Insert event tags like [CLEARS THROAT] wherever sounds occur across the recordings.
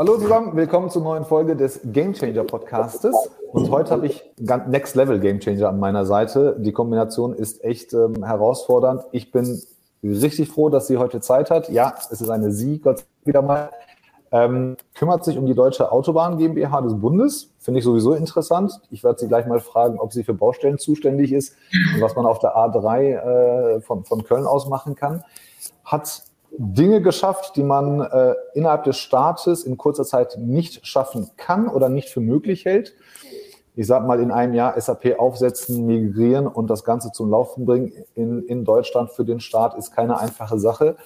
Hallo zusammen, willkommen zur neuen Folge des Game Changer Podcastes. Und heute habe ich Next Level Game Changer an meiner Seite. Die Kombination ist echt ähm, herausfordernd. Ich bin richtig froh, dass sie heute Zeit hat. Ja, es ist eine Sie, Gott wieder mal. Ähm, kümmert sich um die Deutsche Autobahn GmbH des Bundes. Finde ich sowieso interessant. Ich werde sie gleich mal fragen, ob sie für Baustellen zuständig ist und was man auf der A3 äh, von, von Köln aus machen kann. Hat Dinge geschafft, die man äh, innerhalb des Staates in kurzer Zeit nicht schaffen kann oder nicht für möglich hält. Ich sage mal, in einem Jahr SAP aufsetzen, migrieren und das Ganze zum Laufen bringen in, in Deutschland für den Staat ist keine einfache Sache.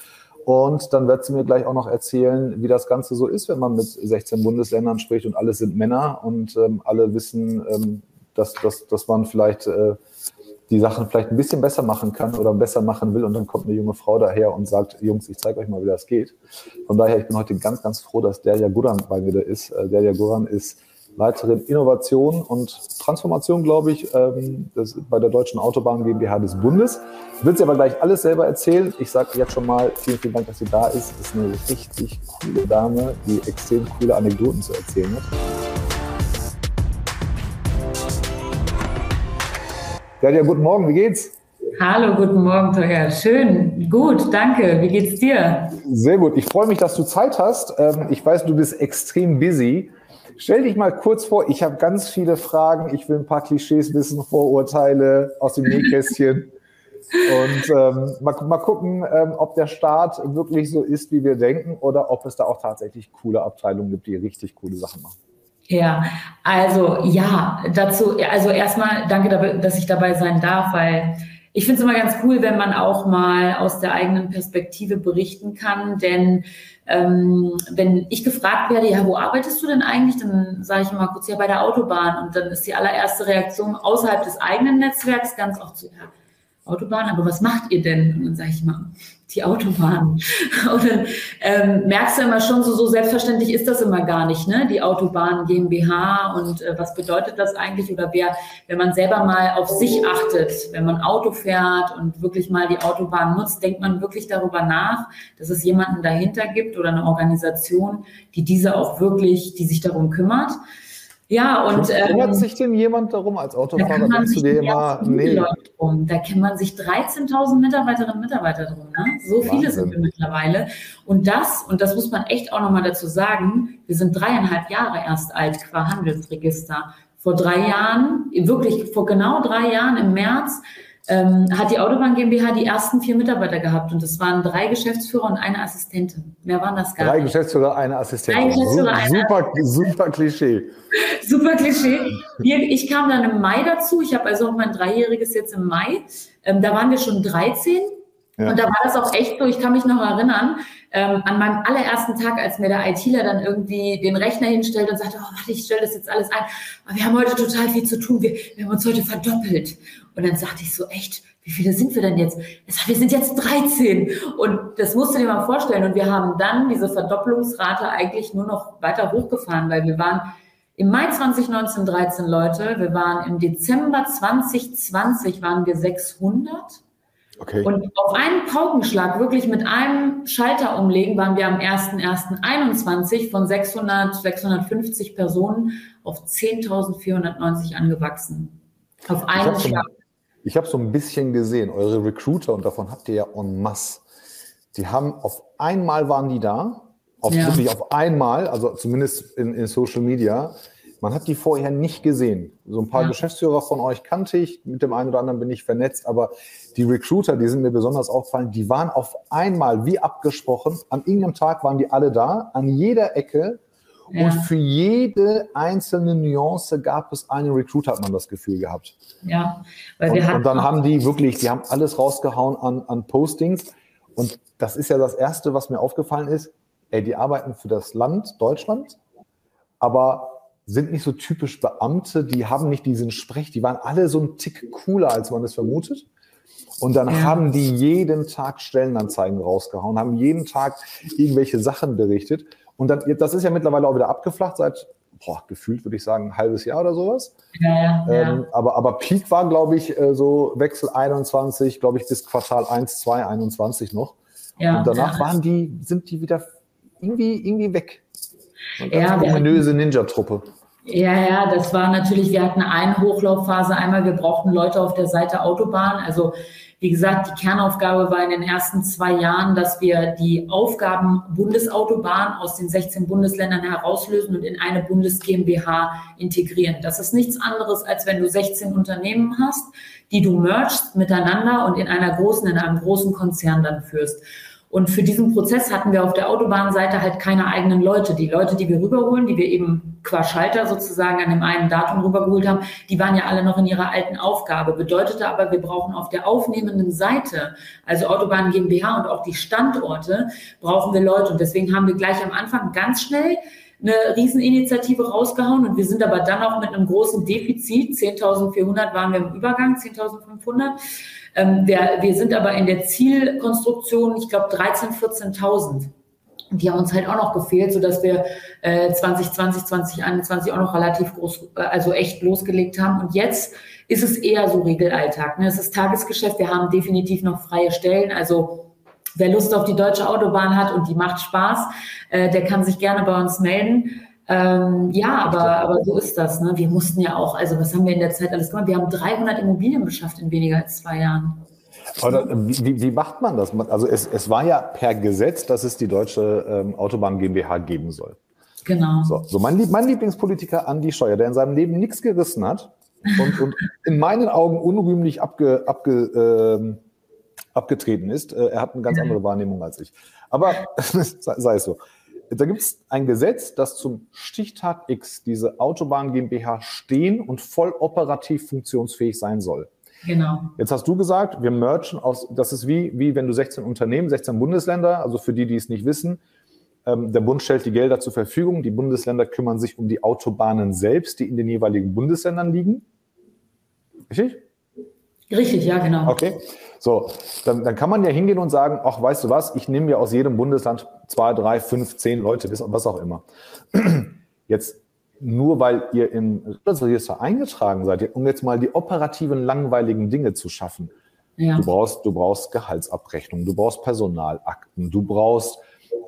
Und dann wird sie mir gleich auch noch erzählen, wie das Ganze so ist, wenn man mit 16 Bundesländern spricht und alle sind Männer und ähm, alle wissen, ähm, dass, dass, dass man vielleicht äh, die Sachen vielleicht ein bisschen besser machen kann oder besser machen will und dann kommt eine junge Frau daher und sagt, Jungs, ich zeige euch mal, wie das geht. Von daher, ich bin heute ganz, ganz froh, dass Derja Guran bei mir da ist. Äh, Derja Guran ist Leiterin Innovation und Transformation, glaube ich, ähm, das bei der Deutschen Autobahn GmbH des Bundes. Wird sie aber gleich alles selber erzählen. Ich sage jetzt schon mal vielen, vielen Dank, dass sie da ist. Ist eine richtig coole Dame, die extrem coole Anekdoten zu erzählen hat. Claudia, guten Morgen, wie geht's? Hallo, guten Morgen, Teuer. Schön, gut, danke. Wie geht's dir? Sehr gut. Ich freue mich, dass du Zeit hast. Ähm, ich weiß, du bist extrem busy. Stell dich mal kurz vor, ich habe ganz viele Fragen. Ich will ein paar Klischees wissen, Vorurteile aus dem Nähkästchen. Und ähm, mal, mal gucken, ähm, ob der Staat wirklich so ist, wie wir denken, oder ob es da auch tatsächlich coole Abteilungen gibt, die richtig coole Sachen machen. Ja, also ja, dazu, also erstmal danke, dass ich dabei sein darf, weil ich finde es immer ganz cool, wenn man auch mal aus der eigenen Perspektive berichten kann, denn ähm, wenn ich gefragt werde, ja, wo arbeitest du denn eigentlich, dann sage ich immer kurz, ja, bei der Autobahn. Und dann ist die allererste Reaktion außerhalb des eigenen Netzwerks ganz oft so, ja, Autobahn, aber was macht ihr denn? Und dann sage ich mal, die Autobahn. [LAUGHS] Und ähm, merkst du immer schon, so, so selbstverständlich ist das immer gar nicht, ne? Die Autobahn GmbH und äh, was bedeutet das eigentlich? Oder wer, wenn man selber mal auf sich achtet, wenn man Auto fährt und wirklich mal die Autobahn nutzt, denkt man wirklich darüber nach, dass es jemanden dahinter gibt oder eine Organisation, die diese auch wirklich, die sich darum kümmert. Ja, und. Kümmert ähm, sich denn jemand darum als Autofahrer? Da du dir immer, nee. Drum. Da kümmern sich 13.000 Mitarbeiterinnen und Mitarbeiter drum. Ne? So Wahnsinn. viele sind wir mittlerweile. Und das, und das muss man echt auch nochmal dazu sagen, wir sind dreieinhalb Jahre erst alt qua Handelsregister. Vor drei Jahren, wirklich vor genau drei Jahren im März, ähm, hat die Autobahn GmbH die ersten vier Mitarbeiter gehabt und das waren drei Geschäftsführer und eine Assistentin. Mehr waren das gar drei nicht. Drei Geschäftsführer, eine Assistentin. Drei Geschäftsführer, super, eine super Klischee. super Klischee. [LAUGHS] ich kam dann im Mai dazu. Ich habe also auch mein Dreijähriges jetzt im Mai. Ähm, da waren wir schon 13 ja. Und da war das auch echt so, ich kann mich noch erinnern, ähm, an meinem allerersten Tag, als mir der ITler dann irgendwie den Rechner hinstellt und sagte, oh, warte, ich stelle das jetzt alles ein. Aber wir haben heute total viel zu tun, wir, wir haben uns heute verdoppelt. Und dann sagte ich so, echt, wie viele sind wir denn jetzt? Sagt, wir sind jetzt 13. Und das musst du dir mal vorstellen. Und wir haben dann diese Verdopplungsrate eigentlich nur noch weiter hochgefahren, weil wir waren im Mai 2019 13 Leute, wir waren im Dezember 2020 waren wir 600 Okay. Und auf einen Paukenschlag, wirklich mit einem Schalter umlegen, waren wir am 01.01.21 von 600, 650 Personen auf 10.490 angewachsen. Auf einen ich Schlag. So, ich habe so ein bisschen gesehen, eure Recruiter, und davon habt ihr ja en masse. Die haben auf einmal waren die da, auf, ja. wirklich auf einmal, also zumindest in, in Social Media, man hat die vorher nicht gesehen. So ein paar ja. Geschäftsführer von euch kannte ich, mit dem einen oder anderen bin ich vernetzt, aber die Recruiter, die sind mir besonders aufgefallen, die waren auf einmal wie abgesprochen. An irgendeinem Tag waren die alle da, an jeder Ecke. Ja. Und für jede einzelne Nuance gab es einen Recruiter, hat man das Gefühl gehabt. Ja, weil wir und, und dann haben die wirklich, die haben alles rausgehauen an, an Postings. Und das ist ja das Erste, was mir aufgefallen ist. Ey, die arbeiten für das Land Deutschland, aber sind nicht so typisch Beamte, die haben nicht diesen Sprech, die waren alle so ein Tick cooler, als man es vermutet. Und dann ja. haben die jeden Tag Stellenanzeigen rausgehauen, haben jeden Tag irgendwelche Sachen berichtet. Und dann, das ist ja mittlerweile auch wieder abgeflacht seit, boah, gefühlt würde ich sagen, ein halbes Jahr oder sowas. Ja, ja, ähm, aber, aber Peak war, glaube ich, äh, so Wechsel 21, glaube ich, bis Quartal 1, 2, 21 noch. Ja, und danach waren die, sind die wieder irgendwie, irgendwie weg. Ja, eine ominöse Ninja-Truppe. Ja, ja, das war natürlich, wir hatten eine Hochlaufphase einmal, wir brauchten Leute auf der Seite Autobahn. Also wie gesagt, die Kernaufgabe war in den ersten zwei Jahren, dass wir die Aufgaben Bundesautobahn aus den 16 Bundesländern herauslösen und in eine Bundes GmbH integrieren. Das ist nichts anderes, als wenn du 16 Unternehmen hast, die du mergst miteinander und in einer großen, in einem großen Konzern dann führst. Und für diesen Prozess hatten wir auf der Autobahnseite halt keine eigenen Leute. Die Leute, die wir rüberholen, die wir eben qua Schalter sozusagen an dem einen Datum rübergeholt haben, die waren ja alle noch in ihrer alten Aufgabe. Bedeutete aber, wir brauchen auf der aufnehmenden Seite, also Autobahn GmbH und auch die Standorte, brauchen wir Leute. Und deswegen haben wir gleich am Anfang ganz schnell eine Rieseninitiative rausgehauen und wir sind aber dann auch mit einem großen Defizit, 10.400 waren wir im Übergang, 10.500. Ähm, wir, wir sind aber in der Zielkonstruktion, ich glaube, 13.000, 14.000. Die haben uns halt auch noch gefehlt, sodass wir äh, 2020, 2021 auch noch relativ groß, äh, also echt losgelegt haben. Und jetzt ist es eher so Regelalltag. Ne? Es ist Tagesgeschäft. Wir haben definitiv noch freie Stellen. Also Wer Lust auf die deutsche Autobahn hat und die macht Spaß, äh, der kann sich gerne bei uns melden. Ähm, ja, aber, aber so ist das. Ne? Wir mussten ja auch, also was haben wir in der Zeit alles gemacht? Wir haben 300 Immobilien beschafft in weniger als zwei Jahren. Oder, wie, wie, macht man das? Also es, es war ja per Gesetz, dass es die deutsche ähm, Autobahn GmbH geben soll. Genau. So, so mein, mein Lieblingspolitiker Andi Scheuer, der in seinem Leben nichts gerissen hat und, und in meinen Augen unrühmlich abge, abge, ähm, abgetreten ist. Äh, er hat eine ganz andere Wahrnehmung als ich. Aber [LAUGHS] sei es so. Da gibt es ein Gesetz, das zum Stichtag X diese Autobahn GmbH stehen und voll operativ funktionsfähig sein soll. Genau. Jetzt hast du gesagt, wir merchen aus, das ist wie, wie wenn du 16 Unternehmen, 16 Bundesländer, also für die, die es nicht wissen, ähm, der Bund stellt die Gelder zur Verfügung, die Bundesländer kümmern sich um die Autobahnen selbst, die in den jeweiligen Bundesländern liegen. Richtig? Richtig, ja, genau. Okay. So, dann, dann kann man ja hingehen und sagen, ach, weißt du was, ich nehme mir aus jedem Bundesland zwei, drei, fünf, zehn Leute, was auch immer. [CLEARS THROAT] Jetzt nur weil ihr im Register eingetragen seid, um jetzt mal die operativen, langweiligen Dinge zu schaffen. Ja. Du brauchst, du brauchst Gehaltsabrechnung, du brauchst Personalakten, du brauchst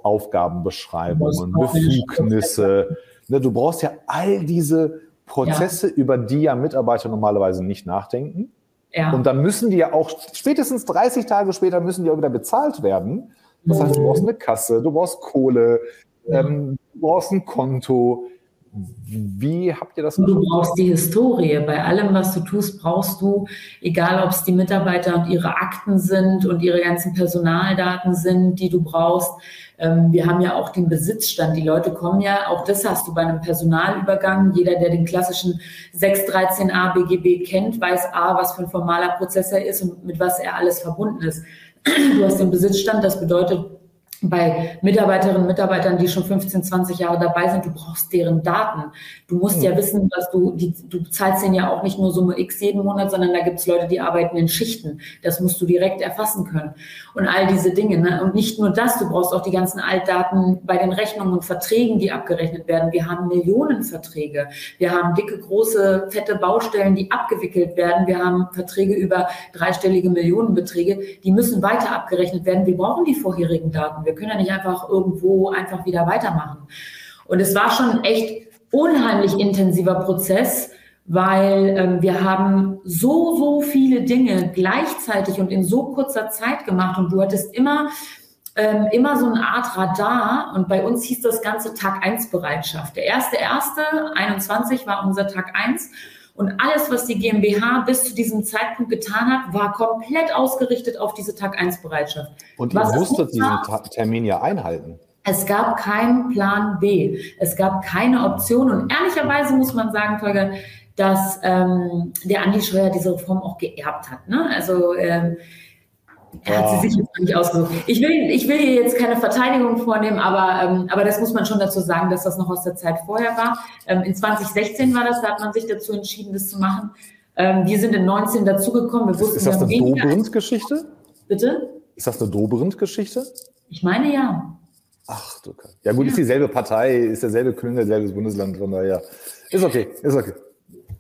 Aufgabenbeschreibungen, Befugnisse. Ne, du brauchst ja all diese Prozesse, ja. über die ja Mitarbeiter normalerweise nicht nachdenken. Ja. Und dann müssen die ja auch spätestens 30 Tage später müssen die auch wieder bezahlt werden. Das heißt, du brauchst eine Kasse, du brauchst Kohle, ähm, du brauchst ein Konto. Wie habt ihr das gemacht? Du brauchst die Historie. Bei allem, was du tust, brauchst du, egal ob es die Mitarbeiter und ihre Akten sind und ihre ganzen Personaldaten sind, die du brauchst. Ähm, wir haben ja auch den Besitzstand. Die Leute kommen ja, auch das hast du bei einem Personalübergang. Jeder, der den klassischen 613a BGB kennt, weiß A, was für ein formaler Prozess er ist und mit was er alles verbunden ist. [CLEARS THROAT] Du hast den Besitzstand, das bedeutet, bei Mitarbeiterinnen und Mitarbeitern, die schon 15, 20 Jahre dabei sind, du brauchst deren Daten. Du musst ja hm. wissen, dass du, die, du zahlst denen ja auch nicht nur Summe X jeden Monat, sondern da gibt es Leute, die arbeiten in Schichten. Das musst du direkt erfassen können. Und all diese Dinge. Ne? Und nicht nur das, du brauchst auch die ganzen Altdaten bei den Rechnungen und Verträgen, die abgerechnet werden. Wir haben Millionenverträge. Wir haben dicke, große, fette Baustellen, die abgewickelt werden. Wir haben Verträge über dreistellige Millionenbeträge. Die müssen weiter abgerechnet werden. Wir brauchen die vorherigen Daten. Wir wir können ja nicht einfach irgendwo einfach wieder weitermachen. Und es war schon echt unheimlich intensiver Prozess, weil ähm, wir haben so, so viele Dinge gleichzeitig und in so kurzer Zeit gemacht und du hattest immer ähm, immer so eine Art Radar und bei uns hieß das Ganze Tag 1 Bereitschaft. Der erste, erste, 21 war unser Tag 1 und alles, was die GmbH bis zu diesem Zeitpunkt getan hat, war komplett ausgerichtet auf diese Tag-1-Bereitschaft. Und ihr musstet diesen Termin ja einhalten. Es gab keinen Plan B. Es gab keine Option. Und ehrlicherweise muss man sagen, Tolga, dass ähm, der Andi Scheuer diese Reform auch geerbt hat. Ne? Also ähm, er hat sie sich jetzt nicht ausgesucht. Ich will, ich will hier jetzt keine Verteidigung vornehmen, aber, ähm, aber das muss man schon dazu sagen, dass das noch aus der Zeit vorher war. Ähm, in 2016 war das, da hat man sich dazu entschieden, das zu machen. Ähm, wir sind in 19 dazugekommen. ist, ist das eine Dobrindt-Geschichte? Bitte? Ist das eine Dobrindt-Geschichte? Ich meine ja. Ach du Gott. Ja gut, ist dieselbe Partei, ist derselbe Klüngel, selbes Bundesland, von daher. Ist okay, ist okay.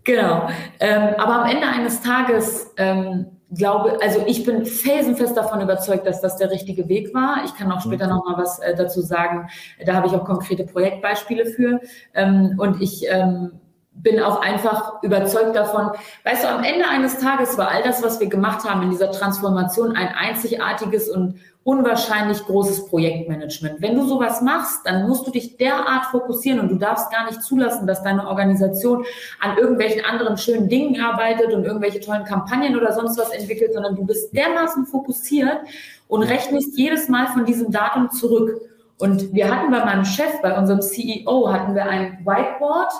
Genau. Ähm, aber am Ende eines Tages ähm, glaube, also ich bin felsenfest davon überzeugt, dass das der richtige Weg war. Ich kann auch später mhm. noch mal was äh, dazu sagen. Da habe ich auch konkrete Projektbeispiele für. Ähm, und ich ähm, bin auch einfach überzeugt davon. Weißt du, am Ende eines Tages war all das, was wir gemacht haben in dieser Transformation, ein einzigartiges und unwahrscheinlich großes Projektmanagement. Wenn du sowas machst, dann musst du dich derart fokussieren und du darfst gar nicht zulassen, dass deine Organisation an irgendwelchen anderen schönen Dingen arbeitet und irgendwelche tollen Kampagnen oder sonst was entwickelt, sondern du bist dermaßen fokussiert und rechnest jedes Mal von diesem Datum zurück. Und wir hatten bei meinem Chef, bei unserem CEO, hatten wir ein Whiteboard,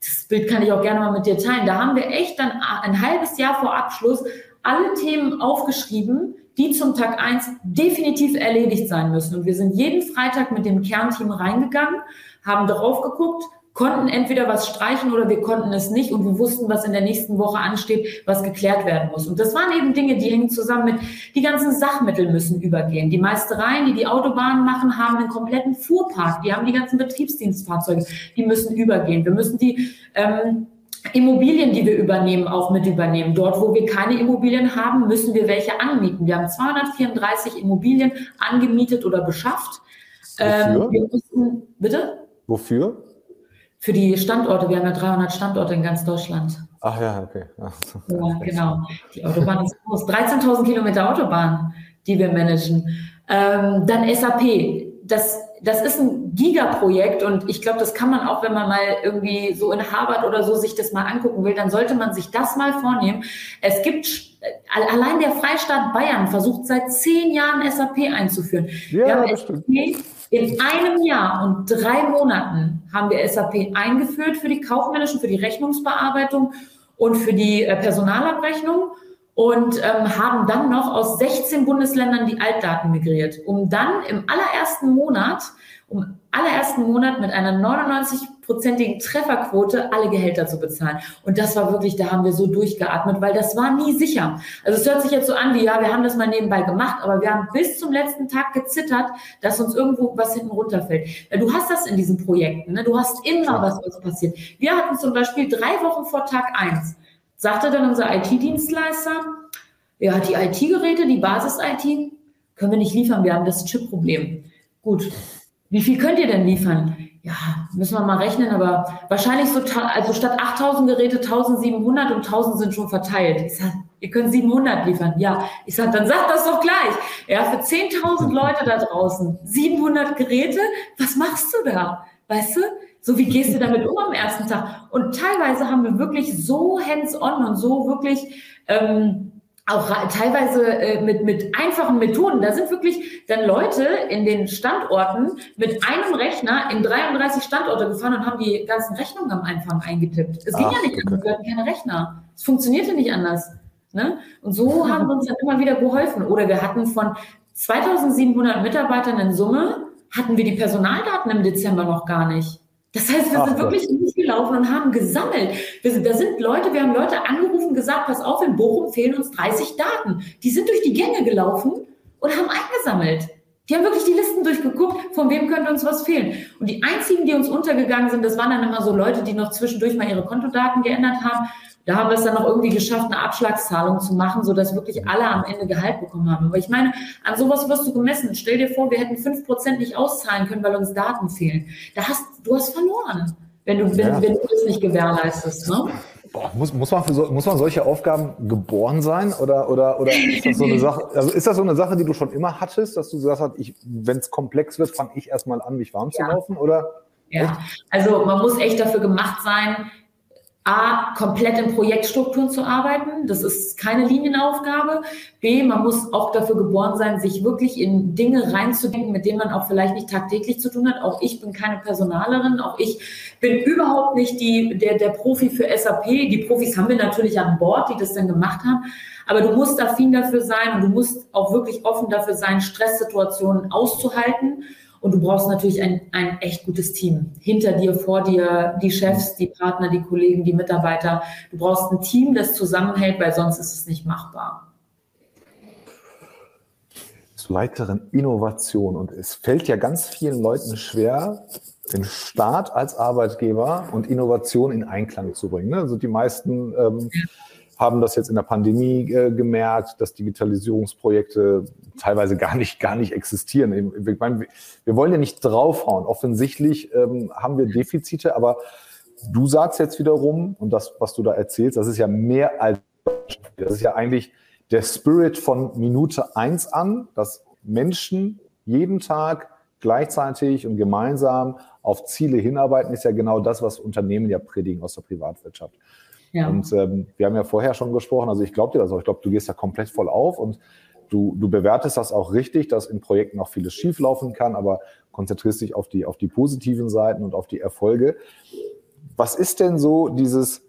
das Bild kann ich auch gerne mal mit dir teilen. Da haben wir echt dann ein halbes Jahr vor Abschluss alle Themen aufgeschrieben, die zum Tag eins definitiv erledigt sein müssen. Und wir sind jeden Freitag mit dem Kernteam reingegangen, haben drauf geguckt, konnten entweder was streichen oder wir konnten es nicht und wir wussten, was in der nächsten Woche ansteht, was geklärt werden muss. Und das waren eben Dinge, die hängen zusammen mit, die ganzen Sachmittel müssen übergehen. Die Meistereien, die die Autobahnen machen, haben einen kompletten Fuhrpark. Die haben die ganzen Betriebsdienstfahrzeuge, die müssen übergehen. Wir müssen die ähm, Immobilien, die wir übernehmen, auch mit übernehmen. Dort, wo wir keine Immobilien haben, müssen wir welche anmieten. Wir haben 234 Immobilien angemietet oder beschafft. Wofür? Ähm, wir müssen, bitte? Wofür? für die Standorte. Wir haben ja 300 Standorte in ganz Deutschland. Ach ja, okay. [LAUGHS] Ach, ja, genau. Die Autobahn ist groß. 13.000 Kilometer Autobahn, die wir managen. Ähm, dann SAP. Das, das ist ein Gigaprojekt und ich glaube, das kann man auch, wenn man mal irgendwie so in Harvard oder so sich das mal angucken will, dann sollte man sich das mal vornehmen. Es gibt allein der Freistaat Bayern versucht seit zehn Jahren SAP einzuführen. Ja, das stimmt. In einem Jahr und drei Monaten haben wir SAP eingeführt für die kaufmännischen, für die Rechnungsbearbeitung und für die äh, Personalabrechnung und ähm, haben dann noch aus 16 Bundesländern die Altdaten migriert, um dann im allerersten Monat, um allerersten Monat mit einer 99-prozentigen Trefferquote alle Gehälter zu bezahlen. Und das war wirklich, da haben wir so durchgeatmet, weil das war nie sicher. Also es hört sich jetzt so an wie, ja, wir haben das mal nebenbei gemacht, aber wir haben bis zum letzten Tag gezittert, dass uns irgendwo was hinten runterfällt. Du hast das in diesen Projekten, ne? du hast immer was, was passiert. Wir hatten zum Beispiel drei Wochen vor Tag eins, sagte dann unser IT-Dienstleister, ja, die IT-Geräte, die Basis-IT, können wir nicht liefern, wir haben das Chip-Problem. Gut, wie viel könnt ihr denn liefern? Ja, müssen wir mal rechnen, aber wahrscheinlich so, also statt 8000 Geräte 1700 und 1000 sind schon verteilt. Ich sag, ihr könnt 700 liefern. Ja, ich sag, dann sagt das doch gleich. Ja, für 10.000 Leute da draußen, 700 Geräte, was machst du da? Weißt du? So wie gehst du damit um am ersten Tag? Und teilweise haben wir wirklich so hands-on und so wirklich, ähm, auch teilweise äh, mit, mit einfachen Methoden. Da sind wirklich dann Leute in den Standorten mit einem Rechner in 33 Standorte gefahren und haben die ganzen Rechnungen am Anfang eingetippt. Es ging Ach, ja nicht anders, wir hatten keine Rechner. Es funktionierte nicht anders. Ne? Und so haben wir uns dann immer wieder geholfen. Oder wir hatten von 2700 Mitarbeitern in Summe, hatten wir die Personaldaten im Dezember noch gar nicht. Das heißt, wir Ach, sind wirklich losgelaufen und haben gesammelt. Wir sind, da sind Leute, wir haben Leute angerufen, gesagt, pass auf, in Bochum fehlen uns 30 Daten. Die sind durch die Gänge gelaufen und haben eingesammelt. Die haben wirklich die Listen durchgeguckt, von wem könnte uns was fehlen. Und die einzigen, die uns untergegangen sind, das waren dann immer so Leute, die noch zwischendurch mal ihre Kontodaten geändert haben. Da haben wir es dann noch irgendwie geschafft, eine Abschlagszahlung zu machen, sodass wirklich alle am Ende Gehalt bekommen haben. Aber ich meine, an sowas wirst du gemessen. Stell dir vor, wir hätten fünf Prozent nicht auszahlen können, weil uns Daten fehlen. Da hast, du hast verloren, wenn du, wenn, ja. wenn du das nicht gewährleistest. Ne? Boah, muss, muss, man für so, muss man solche Aufgaben geboren sein? Oder, oder, oder ist das so eine Sache, also ist das so eine Sache, die du schon immer hattest, dass du gesagt hast, wenn es komplex wird, fange ich erstmal an, mich warm ja. zu laufen? Oder? Ja, also man muss echt dafür gemacht sein, A, komplett in Projektstrukturen zu arbeiten. Das ist keine Linienaufgabe. B, man muss auch dafür geboren sein, sich wirklich in Dinge reinzudenken, mit denen man auch vielleicht nicht tagtäglich zu tun hat. Auch ich bin keine Personalerin. Auch ich bin überhaupt nicht die, der, der Profi für SAP. Die Profis haben wir natürlich an Bord, die das dann gemacht haben. Aber du musst affin dafür sein und du musst auch wirklich offen dafür sein, Stresssituationen auszuhalten und du brauchst natürlich ein, ein echt gutes Team. Hinter dir, vor dir, die Chefs, die Partner, die Kollegen, die Mitarbeiter. Du brauchst ein Team, das zusammenhält, weil sonst ist es nicht machbar. Zu weiteren Innovation. Und es fällt ja ganz vielen Leuten schwer, den Staat als Arbeitgeber und Innovation in Einklang zu bringen. Also die meisten ähm, haben das jetzt in der Pandemie äh, gemerkt, dass Digitalisierungsprojekte teilweise gar nicht, gar nicht existieren. Ich meine, wir wollen ja nicht draufhauen. Offensichtlich ähm, haben wir Defizite, aber du sagst jetzt wiederum, und das, was du da erzählst, das ist ja mehr als, das ist ja eigentlich der Spirit von Minute eins an, dass Menschen jeden Tag gleichzeitig und gemeinsam auf Ziele hinarbeiten, ist ja genau das, was Unternehmen ja predigen aus der Privatwirtschaft. Ja. Und ähm, wir haben ja vorher schon gesprochen, also ich glaube dir das auch, ich glaube, du gehst da komplett voll auf und du, du bewertest das auch richtig, dass in Projekten auch vieles schieflaufen kann, aber konzentrierst dich auf die, auf die positiven Seiten und auf die Erfolge. Was ist denn so dieses,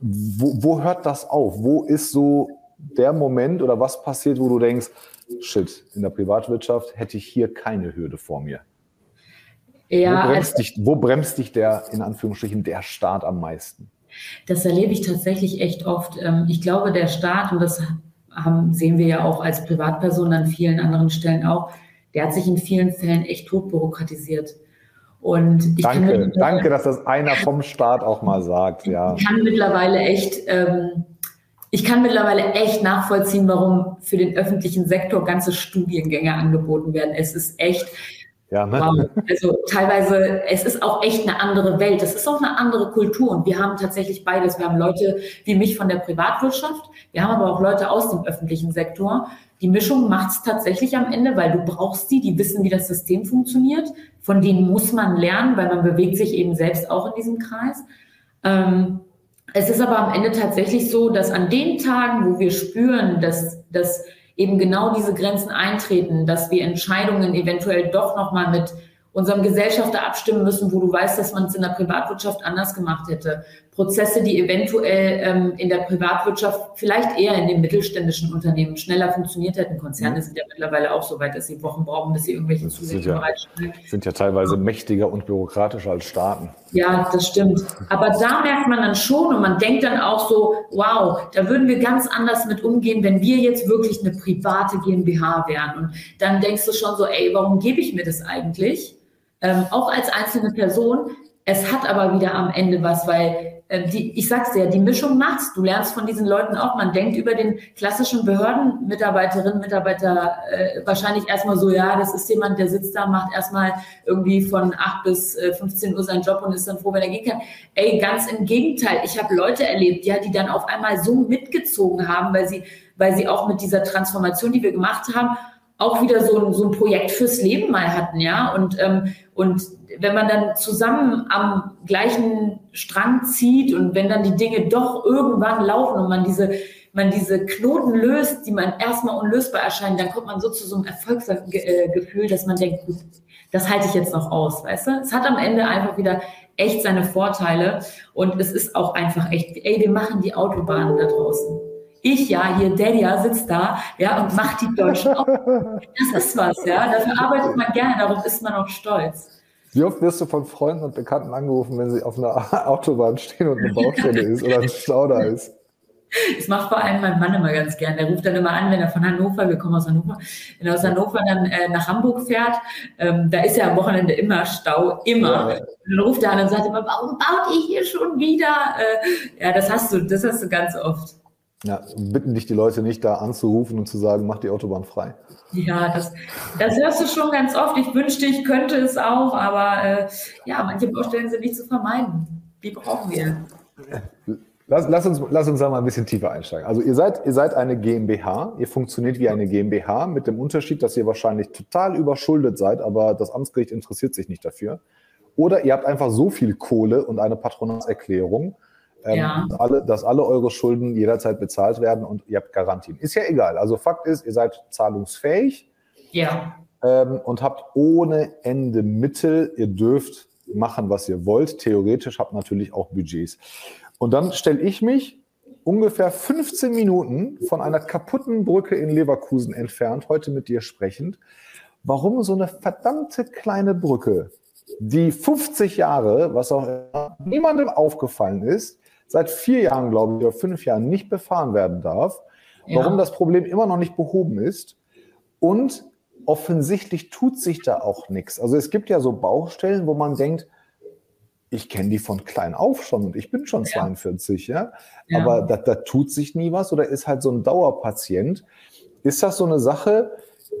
wo, wo hört das auf? Wo ist so der Moment oder was passiert, wo du denkst, shit, in der Privatwirtschaft hätte ich hier keine Hürde vor mir? Ja, wo, bremst also, dich, wo bremst dich der, in Anführungsstrichen, der Staat am meisten? Das erlebe ich tatsächlich echt oft. Ähm, ich glaube, der Staat, und das haben, sehen wir ja auch als Privatperson an vielen anderen Stellen auch, der hat sich in vielen Fällen echt totbürokratisiert. Und danke, danke, dass das einer vom Staat auch mal sagt. Ja. Ich kann mittlerweile echt, ähm, ich kann mittlerweile echt nachvollziehen, warum für den öffentlichen Sektor ganze Studiengänge angeboten werden. Es ist echt, ja, ne? Also teilweise, es ist auch echt eine andere Welt. Es ist auch eine andere Kultur. Und wir haben tatsächlich beides. Wir haben Leute wie mich von der Privatwirtschaft. Wir haben aber auch Leute aus dem öffentlichen Sektor. Die Mischung macht es tatsächlich am Ende, weil du brauchst die, die wissen, wie das System funktioniert. Von denen muss man lernen, weil man bewegt sich eben selbst auch in diesem Kreis. Ähm, es ist aber am Ende tatsächlich so, dass an den Tagen, wo wir spüren, dass, dass eben genau diese Grenzen eintreten, dass wir Entscheidungen eventuell doch nochmal mit unserem Gesellschafter abstimmen müssen, wo du weißt, dass man es in der Privatwirtschaft anders gemacht hätte. Prozesse, die eventuell ähm, in der Privatwirtschaft vielleicht eher in den mittelständischen Unternehmen schneller funktioniert hätten. Konzerne mhm. sind ja mittlerweile auch so weit, dass sie Wochen brauchen, bis sie irgendwelche Zusätze ja, bereitstellen. Sind ja teilweise mächtiger und bürokratischer als Staaten. Ja, das stimmt. Aber da merkt man dann schon und man denkt dann auch so, wow, da würden wir ganz anders mit umgehen, wenn wir jetzt wirklich eine private GmbH wären. Und dann denkst du schon so, ey, warum gebe ich mir das eigentlich? ähm, auch als einzelne Person. Es hat aber wieder am Ende was, weil äh, die, ich sag's dir, die Mischung macht's. Du lernst von diesen Leuten auch. Man denkt über den klassischen Behördenmitarbeiterinnen, Mitarbeiter äh, wahrscheinlich erstmal so, ja, das ist jemand, der sitzt da, macht erstmal irgendwie von 8 bis äh, 15 Uhr seinen Job und ist dann froh, wenn er gehen kann. Ey, ganz im Gegenteil. Ich habe Leute erlebt, ja, die dann auf einmal so mitgezogen haben, weil sie, weil sie auch mit dieser Transformation, die wir gemacht haben, auch wieder so ein, so ein Projekt fürs Leben mal hatten, ja. Und, ähm, und wenn man dann zusammen am gleichen Strang zieht und wenn dann die Dinge doch irgendwann laufen und man diese, man diese Knoten löst, die man erstmal unlösbar erscheinen, dann kommt man so zu so einem Erfolgsgefühl, dass man denkt, gut, das halte ich jetzt noch aus, weißt du? Es hat am Ende einfach wieder echt seine Vorteile und es ist auch einfach echt, ey, wir machen die Autobahnen da draußen. Ich ja, hier, Delia sitzt da, ja, und macht die Deutschen auf. [LAUGHS] Das ist was, ja. Dafür arbeitet man gerne, darauf ist man auch stolz. Wie oft wirst du von Freunden und Bekannten angerufen, wenn sie auf einer [LAUGHS] Autobahn stehen und eine Baustelle ist oder ein Stau da ist? Das macht vor allem mein Mann immer ganz gern. Der ruft dann immer an, wenn er von Hannover, wir kommen aus Hannover, wenn er aus Hannover dann äh, nach Hamburg fährt, ähm, da ist ja am Wochenende immer Stau, immer. Ja. Und dann ruft er an und sagt immer, warum baut ihr hier schon wieder? Äh, ja, das hast du, das hast du ganz oft. Ja, bitten dich die Leute nicht da anzurufen und zu sagen, mach die Autobahn frei. Ja, das, das hörst du schon ganz oft. Ich wünschte, ich könnte es auch, aber äh, ja, manche Baustellen sind nicht zu vermeiden. Die brauchen wir. Lass, lass, uns, lass uns da mal ein bisschen tiefer einsteigen. Also ihr seid, ihr seid eine GmbH, ihr funktioniert wie eine GmbH mit dem Unterschied, dass ihr wahrscheinlich total überschuldet seid, aber das Amtsgericht interessiert sich nicht dafür. Oder ihr habt einfach so viel Kohle und eine Patronatserklärung, ähm, ja. dass, alle, dass alle eure Schulden jederzeit bezahlt werden und ihr habt Garantien. Ist ja egal. Also Fakt ist, ihr seid zahlungsfähig ja. ähm, und habt ohne Ende Mittel. Ihr dürft machen, was ihr wollt. Theoretisch habt natürlich auch Budgets. Und dann stelle ich mich ungefähr 15 Minuten von einer kaputten Brücke in Leverkusen entfernt, heute mit dir sprechend, warum so eine verdammte kleine Brücke, die 50 Jahre, was auch immer, niemandem aufgefallen ist, seit vier Jahren, glaube ich, oder fünf Jahren nicht befahren werden darf, ja. warum das Problem immer noch nicht behoben ist und offensichtlich tut sich da auch nichts. Also es gibt ja so Baustellen, wo man denkt, ich kenne die von klein auf schon und ich bin schon 42, ja. ja. Aber da, da tut sich nie was oder ist halt so ein Dauerpatient. Ist das so eine Sache,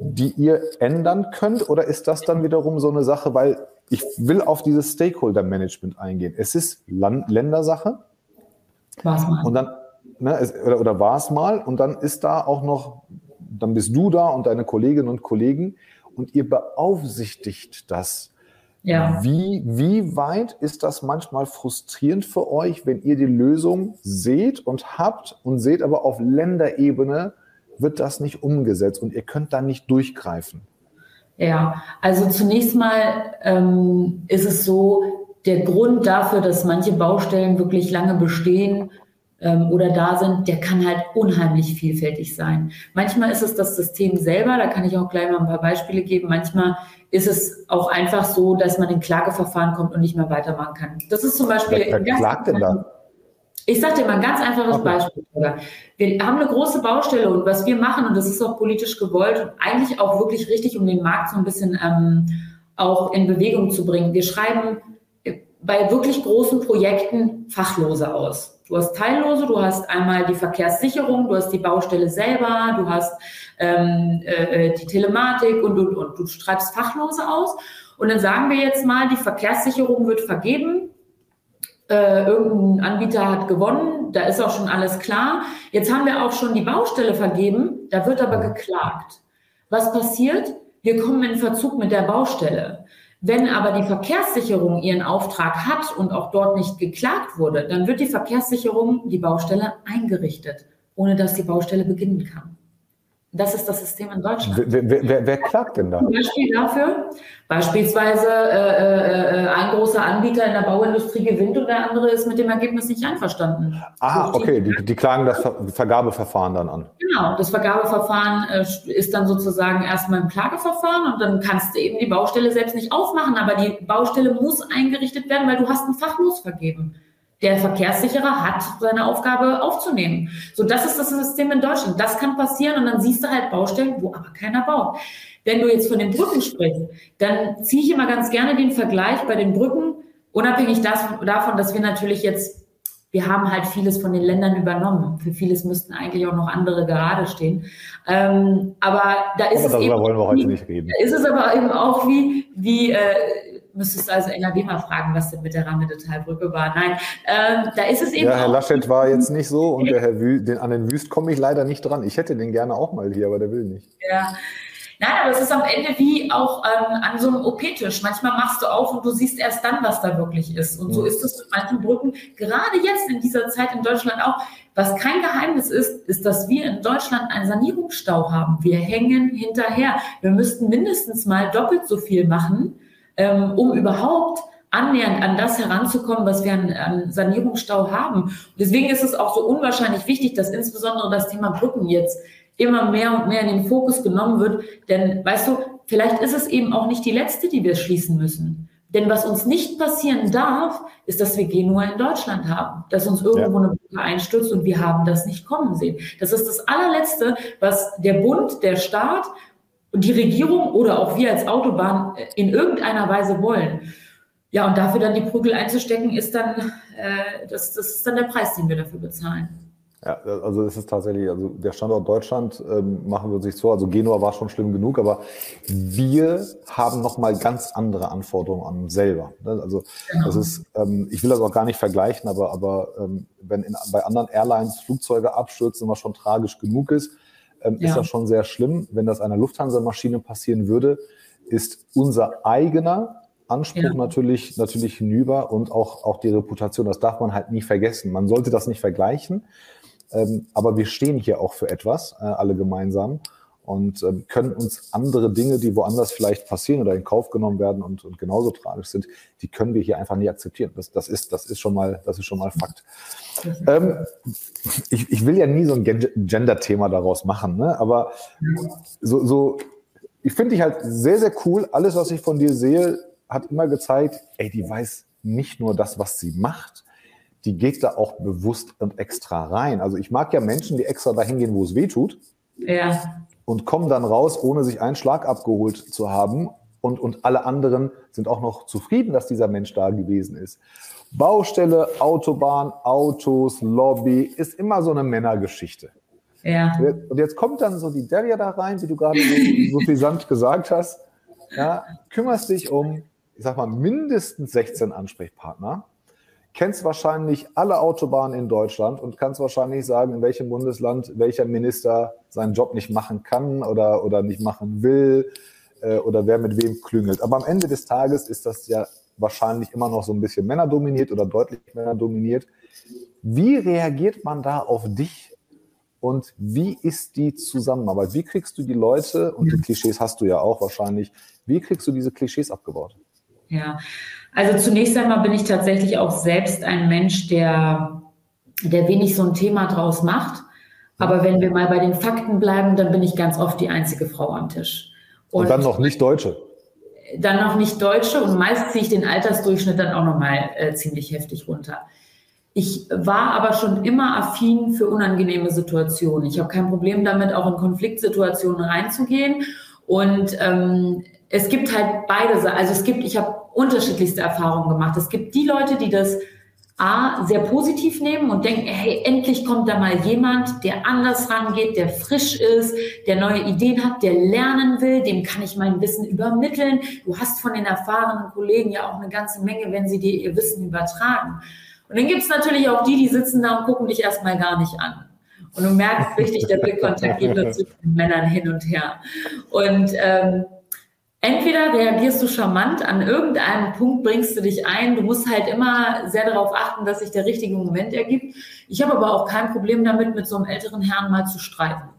die ihr ändern könnt oder ist das dann wiederum so eine Sache, weil ich will auf dieses Stakeholder-Management eingehen. Es ist Land Ländersache. War's mal. Und dann, ne, es, oder, oder war es mal und dann ist da auch noch, dann bist du da und deine Kolleginnen und Kollegen und ihr beaufsichtigt das. Ja. Wie, wie weit ist das manchmal frustrierend für euch, wenn ihr die Lösung seht und habt und seht aber auf Länderebene wird das nicht umgesetzt und ihr könnt da nicht durchgreifen? Ja, also zunächst mal ähm, ist es so, der Grund dafür, dass manche Baustellen wirklich lange bestehen, ähm, oder da sind, der kann halt unheimlich vielfältig sein. Manchmal ist es das System selber, da kann ich auch gleich mal ein paar Beispiele geben. Manchmal ist es auch einfach so, dass man in Klageverfahren kommt und nicht mehr weitermachen kann. Das ist zum Beispiel. Wer, wer klagt denn da? Ich sage dir mal ein ganz einfaches okay. Beispiel. Wir haben eine große Baustelle und was wir machen, und das ist auch politisch gewollt und eigentlich auch wirklich richtig, um den Markt so ein bisschen ähm, auch in Bewegung zu bringen. Wir schreiben bei wirklich großen Projekten Fachlose aus. Du hast Teillose, du hast einmal die Verkehrssicherung, du hast die Baustelle selber, du hast ähm, äh, die Telematik und, und, und du schreibst Fachlose aus. Und dann sagen wir jetzt mal, die Verkehrssicherung wird vergeben. Äh, irgendein Anbieter hat gewonnen, da ist auch schon alles klar. Jetzt haben wir auch schon die Baustelle vergeben, da wird aber geklagt. Was passiert? Wir kommen in Verzug mit der Baustelle. Wenn aber die Verkehrssicherung ihren Auftrag hat und auch dort nicht geklagt wurde, dann wird die Verkehrssicherung die Baustelle eingerichtet, ohne dass die Baustelle beginnen kann. Das ist das System in Deutschland. Wer, wer, wer, wer klagt denn da? Ein Beispiel dafür, beispielsweise äh, äh, ein großer Anbieter in der Bauindustrie gewinnt und der andere ist mit dem Ergebnis nicht einverstanden. Ah, okay, die, die klagen das Vergabeverfahren dann an. Genau, das Vergabeverfahren äh, ist dann sozusagen erstmal im Klageverfahren und dann kannst du eben die Baustelle selbst nicht aufmachen, aber die Baustelle muss eingerichtet werden, weil du hast ein Fachlos vergeben. Der Verkehrssicherer hat seine Aufgabe aufzunehmen. So, das ist das System in Deutschland. Das kann passieren und dann siehst du halt Baustellen, wo aber keiner baut. Wenn du jetzt von den Brücken sprichst, dann ziehe ich immer ganz gerne den Vergleich bei den Brücken, unabhängig davon, dass wir natürlich jetzt, wir haben halt vieles von den Ländern übernommen. Für vieles müssten eigentlich auch noch andere gerade stehen. Ähm, aber da ist aber es eben, wollen wir heute nicht reden. Da ist es aber eben auch wie, wie äh, müsstest also NRW mal fragen, was denn mit der Rammedetalbrücke war. Nein, ähm, da ist es eben. Ja, Herr Laschet war jetzt nicht so und der Herr Wü den, an den Wüst komme ich leider nicht dran. Ich hätte den gerne auch mal hier, aber der will nicht. Ja. Nein, aber es ist am Ende wie auch ähm, an so einem OP-Tisch. Manchmal machst du auf und du siehst erst dann, was da wirklich ist. Und mhm. so ist es mit manchen Brücken, gerade jetzt in dieser Zeit in Deutschland auch. Was kein Geheimnis ist, ist, dass wir in Deutschland einen Sanierungsstau haben. Wir hängen hinterher. Wir müssten mindestens mal doppelt so viel machen, ähm, um überhaupt annähernd an das heranzukommen, was wir an, an Sanierungsstau haben. Und deswegen ist es auch so unwahrscheinlich wichtig, dass insbesondere das Thema Brücken jetzt immer mehr und mehr in den Fokus genommen wird. Denn, weißt du, vielleicht ist es eben auch nicht die letzte, die wir schließen müssen. Denn was uns nicht passieren darf, ist, dass wir Genua in Deutschland haben, dass uns irgendwo ja. eine Brücke einstürzt und wir haben das nicht kommen sehen. Das ist das allerletzte, was der Bund, der Staat die Regierung oder auch wir als Autobahn in irgendeiner Weise wollen. Ja, und dafür dann die Prügel einzustecken, ist dann, äh, das, das ist dann der Preis, den wir dafür bezahlen. Ja, also es ist tatsächlich, also der Standort Deutschland ähm, machen wir uns nicht so, also Genua war schon schlimm genug, aber wir haben nochmal ganz andere Anforderungen an uns selber. Ne? Also genau. das ist, ähm, ich will das auch gar nicht vergleichen, aber, aber ähm, wenn in, bei anderen Airlines Flugzeuge abstürzen, was schon tragisch genug ist, ähm, ja. ist das schon sehr schlimm. Wenn das einer Lufthansa-Maschine passieren würde, ist unser eigener Anspruch ja. natürlich, natürlich hinüber und auch, auch die Reputation. Das darf man halt nie vergessen. Man sollte das nicht vergleichen. Ähm, aber wir stehen hier auch für etwas, äh, alle gemeinsam und ähm, können uns andere Dinge, die woanders vielleicht passieren oder in Kauf genommen werden und, und genauso tragisch sind, die können wir hier einfach nie akzeptieren. Das, das, ist, das, ist, schon mal, das ist schon mal Fakt. Ähm, ich, ich will ja nie so ein Gender-Thema daraus machen, ne? aber so, so ich finde dich halt sehr, sehr cool. Alles, was ich von dir sehe, hat immer gezeigt, ey, die weiß nicht nur das, was sie macht, die geht da auch bewusst und extra rein. Also ich mag ja Menschen, die extra dahin gehen, wo es weh tut. Ja und kommen dann raus, ohne sich einen Schlag abgeholt zu haben und, und alle anderen sind auch noch zufrieden, dass dieser Mensch da gewesen ist. Baustelle, Autobahn, Autos, Lobby ist immer so eine Männergeschichte. Ja. Und jetzt kommt dann so die Delia da rein, wie du gerade so, so sanft gesagt hast. Ja, kümmerst dich um, ich sag mal, mindestens 16 Ansprechpartner, kennst wahrscheinlich alle Autobahnen in Deutschland und kannst wahrscheinlich sagen, in welchem Bundesland welcher Minister seinen Job nicht machen kann oder, oder nicht machen will äh, oder wer mit wem klüngelt. Aber am Ende des Tages ist das ja wahrscheinlich immer noch so ein bisschen männerdominiert oder deutlich männerdominiert. Wie reagiert man da auf dich und wie ist die Zusammenarbeit? Wie kriegst du die Leute, und die Klischees hast du ja auch wahrscheinlich, wie kriegst du diese Klischees abgebaut? Ja, also zunächst einmal bin ich tatsächlich auch selbst ein Mensch, der, der wenig so ein Thema draus macht. Aber wenn wir mal bei den Fakten bleiben, dann bin ich ganz oft die einzige Frau am Tisch. Und, und dann noch nicht Deutsche. Dann noch nicht Deutsche und meist ziehe ich den Altersdurchschnitt dann auch nochmal äh, ziemlich heftig runter. Ich war aber schon immer affin für unangenehme Situationen. Ich habe kein Problem damit, auch in Konfliktsituationen reinzugehen. Und ähm, es gibt halt beide, also es gibt, ich habe unterschiedlichste Erfahrungen gemacht. Es gibt die Leute, die das A, sehr positiv nehmen und denken, hey, endlich kommt da mal jemand, der anders rangeht, der frisch ist, der neue Ideen hat, der lernen will, dem kann ich mein Wissen übermitteln. Du hast von den erfahrenen Kollegen ja auch eine ganze Menge, wenn sie dir ihr Wissen übertragen. Und dann gibt es natürlich auch die, die sitzen da und gucken dich erstmal gar nicht an. Und du merkst richtig, der Blickkontakt geht nur zwischen den Männern hin und her. Und ähm, entweder reagierst du charmant, an irgendeinem Punkt bringst du dich ein. Du musst halt immer sehr darauf achten, dass sich der richtige Moment ergibt. Ich habe aber auch kein Problem damit, mit so einem älteren Herrn mal zu streiten.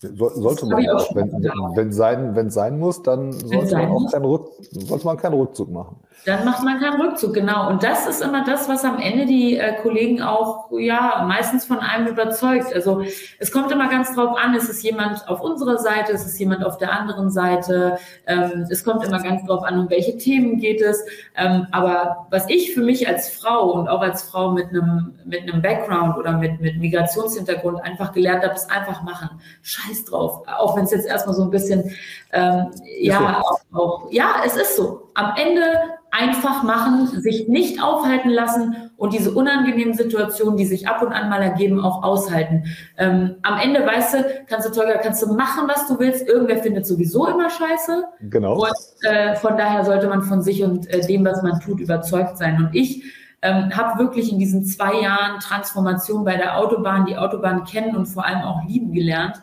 So, sollte man auch, wenn, wenn, sein, wenn sein muss, dann sollte man auch keinen, Rück, sollte man keinen Rückzug machen. Dann macht man keinen Rückzug, genau. Und das ist immer das, was am Ende die äh, Kollegen auch ja meistens von einem überzeugt. Also es kommt immer ganz drauf an, ist es jemand auf unserer Seite, ist es jemand auf der anderen Seite. Ähm, es kommt immer ganz drauf an, um welche Themen geht es. Ähm, aber was ich für mich als Frau und auch als Frau mit einem mit einem Background oder mit mit Migrationshintergrund einfach gelernt habe, ist einfach machen. Scheiß drauf. Auch wenn es jetzt erstmal so ein bisschen ähm, ja auch, auch ja es ist so. Am Ende einfach machen, sich nicht aufhalten lassen und diese unangenehmen Situationen, die sich ab und an mal ergeben, auch aushalten. Ähm, am Ende, weißt du, kannst du Tolga, kannst du machen, was du willst. Irgendwer findet sowieso immer Scheiße. Genau. Und äh, von daher sollte man von sich und äh, dem, was man tut, überzeugt sein. Und ich ähm, habe wirklich in diesen zwei Jahren Transformation bei der Autobahn die Autobahn kennen und vor allem auch lieben gelernt.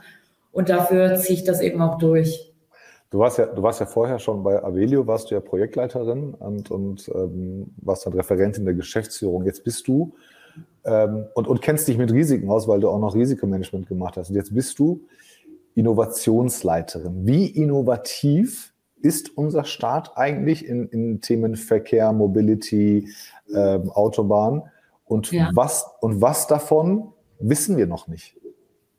Und dafür ziehe ich das eben auch durch. Du warst ja, du warst ja vorher schon bei Avelio, warst du ja Projektleiterin und, und ähm, warst dann Referentin der Geschäftsführung. Jetzt bist du ähm, und, und kennst dich mit Risiken aus, weil du auch noch Risikomanagement gemacht hast. Und jetzt bist du Innovationsleiterin. Wie innovativ ist unser Staat eigentlich in, in Themen Verkehr, Mobility, ähm, Autobahn? Und, ja. was, und was davon wissen wir noch nicht?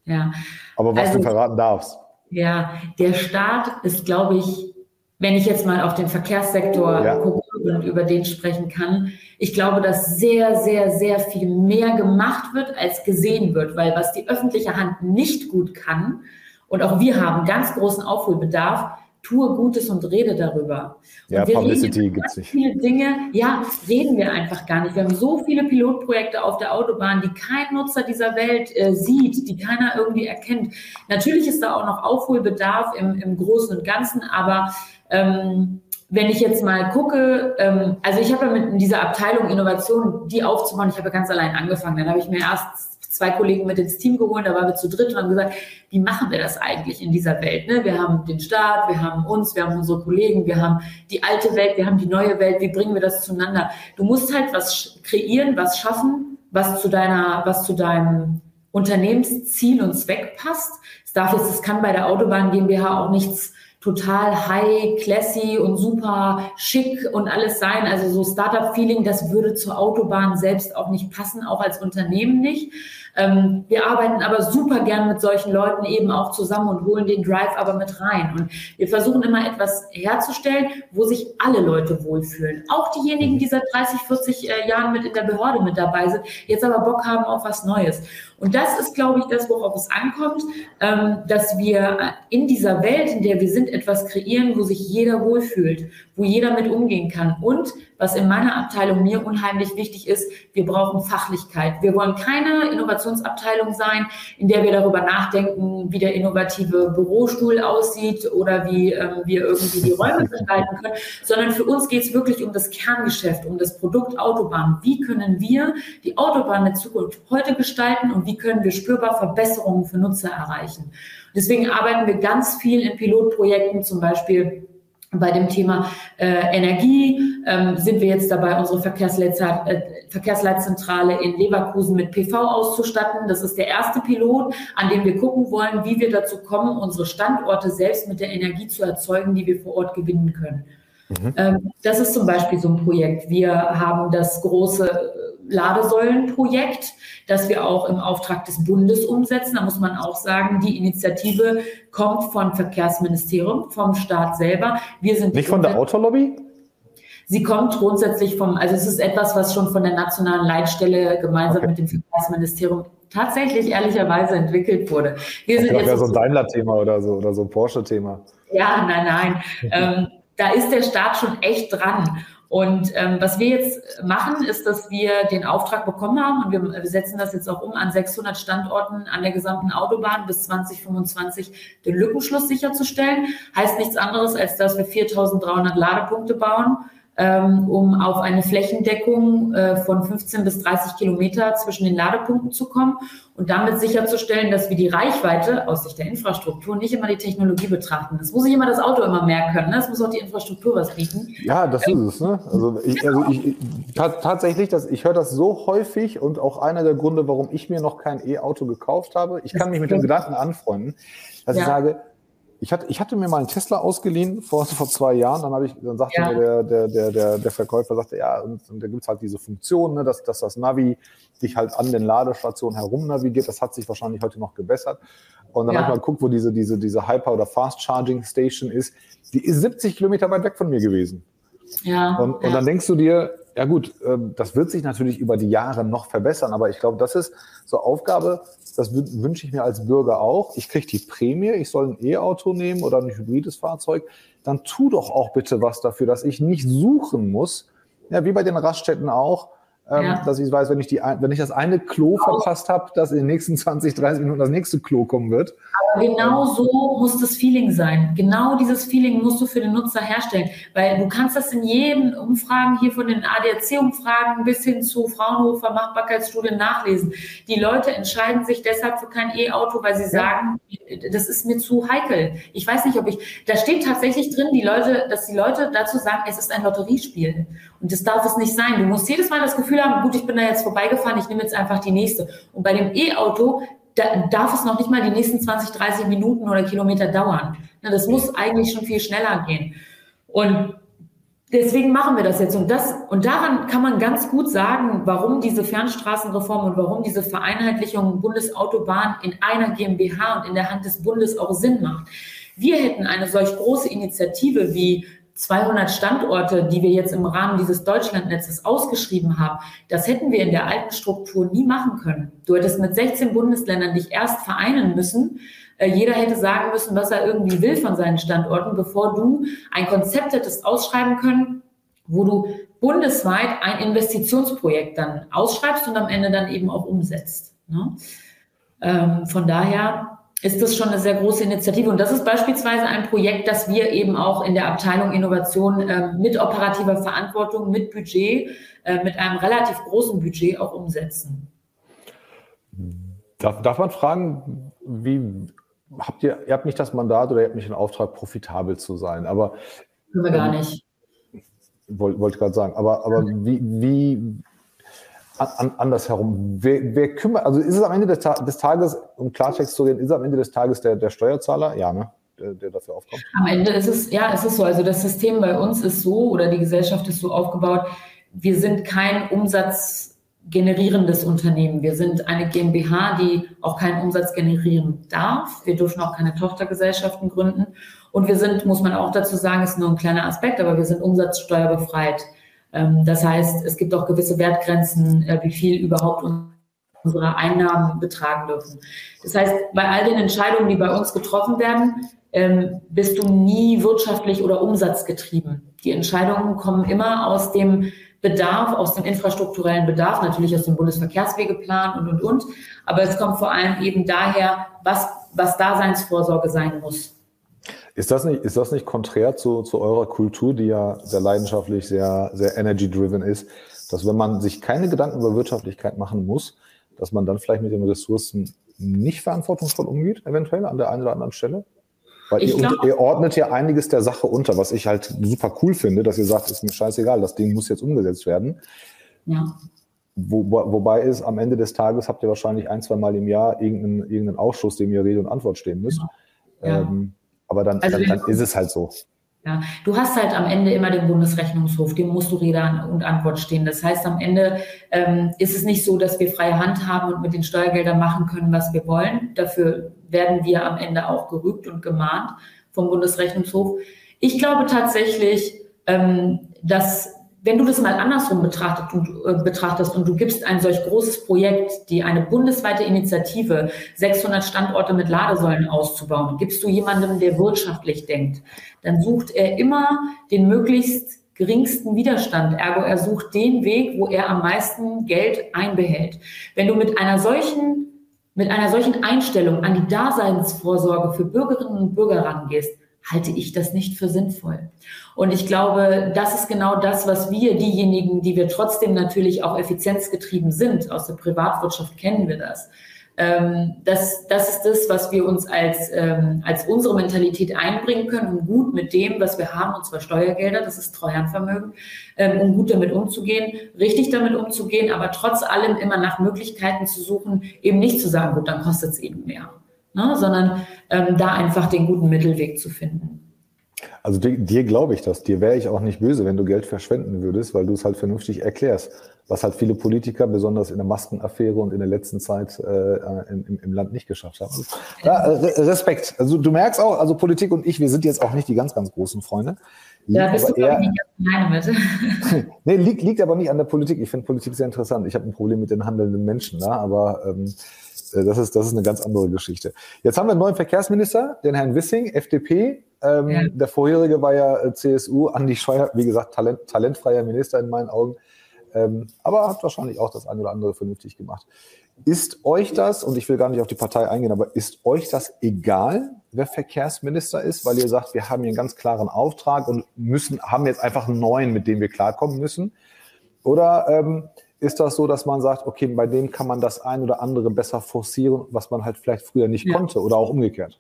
Ja. Aber was also, du verraten darfst. Ja, der Staat ist, glaube ich, wenn ich jetzt mal auf den Verkehrssektor ja. gucke und über den sprechen kann, ich glaube, dass sehr, sehr, sehr viel mehr gemacht wird, als gesehen wird, weil was die öffentliche Hand nicht gut kann, und auch wir haben ganz großen Aufholbedarf, tue Gutes und rede darüber. Ja, und wir Publicity gibt es nicht. Viele Dinge, ja, reden wir einfach gar nicht. Wir haben so viele Pilotprojekte auf der Autobahn, die kein Nutzer dieser Welt äh, sieht, die keiner irgendwie erkennt. Natürlich ist da auch noch Aufholbedarf im, im Großen und Ganzen, aber ähm, wenn ich jetzt mal gucke, ähm, also ich habe ja mit dieser Abteilung Innovation, die aufzubauen, ich habe ja ganz allein angefangen. Dann habe ich mir erst zwei Kollegen mit ins Team geholt, da waren wir zu dritt und haben gesagt, wie machen wir das eigentlich in dieser Welt? Ne? Wir haben den Staat, wir haben uns, wir haben unsere Kollegen, wir haben die alte Welt, wir haben die neue Welt, wie bringen wir das zueinander? Du musst halt was kreieren, was schaffen, was zu deiner, was zu deinem Unternehmensziel und Zweck passt. Es darf jetzt, es kann bei der Autobahn GmbH auch nichts total high, classy und super schick und alles sein. Also so Startup-Feeling, das würde zur Autobahn selbst auch nicht passen, auch als Unternehmen nicht. Ähm, wir arbeiten aber super gern mit solchen Leuten eben auch zusammen und holen den Drive aber mit rein. Und wir versuchen immer etwas herzustellen, wo sich alle Leute wohlfühlen. Auch diejenigen, die seit 30, 40 äh, Jahren mit in der Behörde mit dabei sind, jetzt aber Bock haben auf was Neues. Und das ist, glaube ich, das, worauf es ankommt, ähm, dass wir in dieser Welt, in der wir sind, etwas kreieren, wo sich jeder wohlfühlt, wo jeder mit umgehen kann. Und was in meiner Abteilung mir unheimlich wichtig ist, wir brauchen Fachlichkeit. Wir wollen keine Innovationsabteilung sein, in der wir darüber nachdenken, wie der innovative Bürostuhl aussieht oder wie ähm, wir irgendwie die Räume [LAUGHS] gestalten können, sondern für uns geht es wirklich um das Kerngeschäft, um das Produkt Autobahn. Wie können wir die Autobahn der Zukunft heute gestalten und wie können wir spürbar Verbesserungen für Nutzer erreichen. Deswegen arbeiten wir ganz viel in Pilotprojekten, zum Beispiel bei dem Thema äh, Energie ähm, sind wir jetzt dabei, unsere äh, Verkehrsleitzentrale in Leverkusen mit PV auszustatten. Das ist der erste Pilot, an dem wir gucken wollen, wie wir dazu kommen, unsere Standorte selbst mit der Energie zu erzeugen, die wir vor Ort gewinnen können. Mhm. Ähm, das ist zum Beispiel so ein Projekt. Wir haben das große Ladesäulenprojekt, das wir auch im Auftrag des Bundes umsetzen. Da muss man auch sagen, die Initiative kommt vom Verkehrsministerium, vom Staat selber. Wir sind nicht von der Autolobby? Sie kommt grundsätzlich vom, also es ist etwas, was schon von der nationalen Leitstelle gemeinsam okay. mit dem Verkehrsministerium tatsächlich ehrlicherweise entwickelt wurde. Wir sind jetzt ja so ein Daimler-Thema oder so oder so ein Porsche-Thema. Ja, nein, nein. [LAUGHS] ähm, da ist der Staat schon echt dran. Und ähm, was wir jetzt machen, ist, dass wir den Auftrag bekommen haben und wir, setzen das jetzt auch um an 600 Standorten an der gesamten Autobahn bis 2025 den Lückenschluss sicherzustellen. Heißt nichts anderes, als dass wir 4300 Ladepunkte bauen ähm, um auf eine Flächendeckung äh, von 15 bis 30 Kilometer zwischen den Ladepunkten zu kommen und damit sicherzustellen, dass wir die Reichweite aus Sicht der Infrastruktur nicht immer die Technologie betrachten. Das muss nicht immer das Auto immer mehr können, ne? das muss auch die Infrastruktur was bieten. Ja, das ist es. Ne? Also, ich, also ich, tatsächlich, das, ich höre das so häufig und auch einer der Gründe, warum ich mir noch kein E-Auto gekauft habe. Ich kann mich mit dem Gedanken anfreunden, dass ja. ich sage, ich hatte, ich hatte mir mal einen Tesla ausgeliehen vor, [LAUGHS] vor zwei Jahren. Dann, habe ich, dann sagte ja. mir der, der, der, der, der Verkäufer, sagte, ja, und, und da gibt's halt diese Funktion, ne, dass, dass das Navi dich halt an den Ladestationen herum navigiert. Das hat sich wahrscheinlich heute noch gebessert. Und dann ja. habe ich mal geguckt, wo diese, diese, diese Hyper- oder Fast Charging Station ist. Die ist 70 Kilometer weit weg von mir gewesen. Ja, und, ja. und dann denkst du dir, ja gut, ähm, das wird sich natürlich über die Jahre noch verbessern, aber ich glaube, das ist so Aufgabe, das wünsche ich mir als Bürger auch. Ich kriege die Prämie, ich soll ein E-Auto nehmen oder ein hybrides Fahrzeug. Dann tu doch auch bitte was dafür, dass ich nicht suchen muss, ja, wie bei den Raststätten auch, ja. dass ich weiß, wenn ich, die, wenn ich das eine Klo verpasst habe, dass in den nächsten 20, 30 Minuten das nächste Klo kommen wird. Aber genau so muss das Feeling sein. Genau dieses Feeling musst du für den Nutzer herstellen, weil du kannst das in jedem Umfragen hier von den ADAC-Umfragen bis hin zu Fraunhofer Machbarkeitsstudien nachlesen. Die Leute entscheiden sich deshalb für kein E-Auto, weil sie ja. sagen, das ist mir zu heikel. Ich weiß nicht, ob ich, da steht tatsächlich drin, die Leute, dass die Leute dazu sagen, es ist ein Lotteriespiel. Und das darf es nicht sein. Du musst jedes Mal das Gefühl haben, gut, ich bin da jetzt vorbeigefahren, ich nehme jetzt einfach die nächste. Und bei dem E-Auto da darf es noch nicht mal die nächsten 20, 30 Minuten oder Kilometer dauern. Das muss eigentlich schon viel schneller gehen. Und deswegen machen wir das jetzt. Und, das, und daran kann man ganz gut sagen, warum diese Fernstraßenreform und warum diese Vereinheitlichung Bundesautobahn in einer GmbH und in der Hand des Bundes auch Sinn macht. Wir hätten eine solch große Initiative wie 200 Standorte, die wir jetzt im Rahmen dieses Deutschlandnetzes ausgeschrieben haben, das hätten wir in der alten Struktur nie machen können. Du hättest mit 16 Bundesländern dich erst vereinen müssen. Äh, jeder hätte sagen müssen, was er irgendwie will von seinen Standorten, bevor du ein Konzept hättest ausschreiben können, wo du bundesweit ein Investitionsprojekt dann ausschreibst und am Ende dann eben auch umsetzt. Ne? Ähm, von daher ist das schon eine sehr große Initiative. Und das ist beispielsweise ein Projekt, das wir eben auch in der Abteilung Innovation äh, mit operativer Verantwortung, mit Budget, äh, mit einem relativ großen Budget auch umsetzen. Darf, darf man fragen, wie habt ihr, ihr habt nicht das Mandat oder ihr habt nicht den Auftrag, profitabel zu sein, aber. Können wir gar ähm, nicht. Wollte wollt gerade sagen, aber, aber [LAUGHS] wie, wie, an, andersherum. Wer, wer kümmert, also ist es am Ende des, des, Tages, um Klartext zu reden, ist es am Ende des Tages der, der Steuerzahler? Ja, ne? Der, der, dafür aufkommt. Am Ende ist es, ja, es ist so. Also das System bei uns ist so oder die Gesellschaft ist so aufgebaut, wir sind kein Umsatz generierendes Unternehmen. Wir sind eine GmbH, die auch keinen Umsatz generieren darf. Wir dürfen auch keine Tochtergesellschaften gründen. Und wir sind, muss man auch dazu sagen, ist nur ein kleiner Aspekt, aber wir sind umsatzsteuerbefreit. Ähm, das heißt, es gibt auch gewisse Wertgrenzen, äh, wie viel überhaupt unsere Einnahmen betragen dürfen. Das heißt, bei all den Entscheidungen, die bei uns getroffen werden, ähm, bist du nie wirtschaftlich oder umsatzgetrieben. Die Entscheidungen kommen immer aus dem Bedarf, aus dem infrastrukturellen Bedarf, natürlich aus dem Bundesverkehrswegeplan und, und, und. Aber es kommt vor allem eben daher, was, was Daseinsvorsorge sein muss. Ist das nicht, ist das nicht konträr zu, zu eurer Kultur, die ja sehr leidenschaftlich, sehr, sehr energy-driven ist, dass wenn man sich keine Gedanken über Wirtschaftlichkeit machen muss, dass man dann vielleicht mit den Ressourcen nicht verantwortungsvoll umgeht, eventuell an der einen oder anderen Stelle? Weil ihr, glaub, ihr, ordnet ja einiges der Sache unter, was ich halt super cool finde, dass ihr sagt, ist mir scheißegal, das Ding muss jetzt umgesetzt werden. Ja. Wo, wobei es am Ende des Tages habt ihr wahrscheinlich ein, zwei Mal im Jahr irgendeinen, irgendeinen Ausschuss, dem ihr Rede und Antwort stehen müsst. Ja. Ähm, aber dann, also dann, dann ist es halt so. Ja, du hast halt am Ende immer den Bundesrechnungshof, dem musst du Rede und Antwort stehen. Das heißt, am Ende ähm, ist es nicht so, dass wir freie Hand haben und mit den Steuergeldern machen können, was wir wollen. Dafür werden wir am Ende auch gerügt und gemahnt vom Bundesrechnungshof. Ich glaube tatsächlich, ähm, dass wenn du das mal andersrum betrachtet und, äh, betrachtest und du gibst ein solch großes Projekt, die eine bundesweite Initiative, 600 Standorte mit Ladesäulen auszubauen, gibst du jemandem, der wirtschaftlich denkt, dann sucht er immer den möglichst geringsten Widerstand. Ergo, er sucht den Weg, wo er am meisten Geld einbehält. Wenn du mit einer solchen, mit einer solchen Einstellung an die Daseinsvorsorge für Bürgerinnen und Bürger rangehst, halte ich das nicht für sinnvoll. Und ich glaube, das ist genau das, was wir, diejenigen, die wir trotzdem natürlich auch effizienzgetrieben sind, aus der Privatwirtschaft kennen wir das. Ähm, das, das ist das, was wir uns als, ähm, als unsere Mentalität einbringen können, um gut mit dem, was wir haben, und zwar Steuergelder, das ist Treuhandvermögen, ähm, um gut damit umzugehen, richtig damit umzugehen, aber trotz allem immer nach Möglichkeiten zu suchen, eben nicht zu sagen, gut, dann kostet es eben mehr ne? sondern ähm, da einfach den guten Mittelweg zu finden. Also dir, dir glaube ich das. Dir wäre ich auch nicht böse, wenn du Geld verschwenden würdest, weil du es halt vernünftig erklärst. Was halt viele Politiker, besonders in der Maskenaffäre und in der letzten Zeit äh, im, im Land nicht geschafft haben. Ja, Respekt. Also du merkst auch, also Politik und ich, wir sind jetzt auch nicht die ganz, ganz großen Freunde. Ja, bist du eher, nicht ganz mit. [LAUGHS] nee, liegt, liegt aber nicht an der Politik. Ich finde Politik sehr interessant. Ich habe ein Problem mit den handelnden Menschen, da, aber ähm, äh, das ist, das ist eine ganz andere Geschichte. Jetzt haben wir einen neuen Verkehrsminister, den Herrn Wissing, FDP. Ähm, ja. Der vorherige war ja äh, CSU, Andi Scheuer, wie gesagt, Talent, talentfreier Minister in meinen Augen. Ähm, aber hat wahrscheinlich auch das eine oder andere vernünftig gemacht. Ist euch das, und ich will gar nicht auf die Partei eingehen, aber ist euch das egal, wer Verkehrsminister ist, weil ihr sagt, wir haben hier einen ganz klaren Auftrag und müssen, haben jetzt einfach einen neuen, mit dem wir klarkommen müssen? Oder ähm, ist das so, dass man sagt, okay, bei dem kann man das ein oder andere besser forcieren, was man halt vielleicht früher nicht ja. konnte oder auch umgekehrt?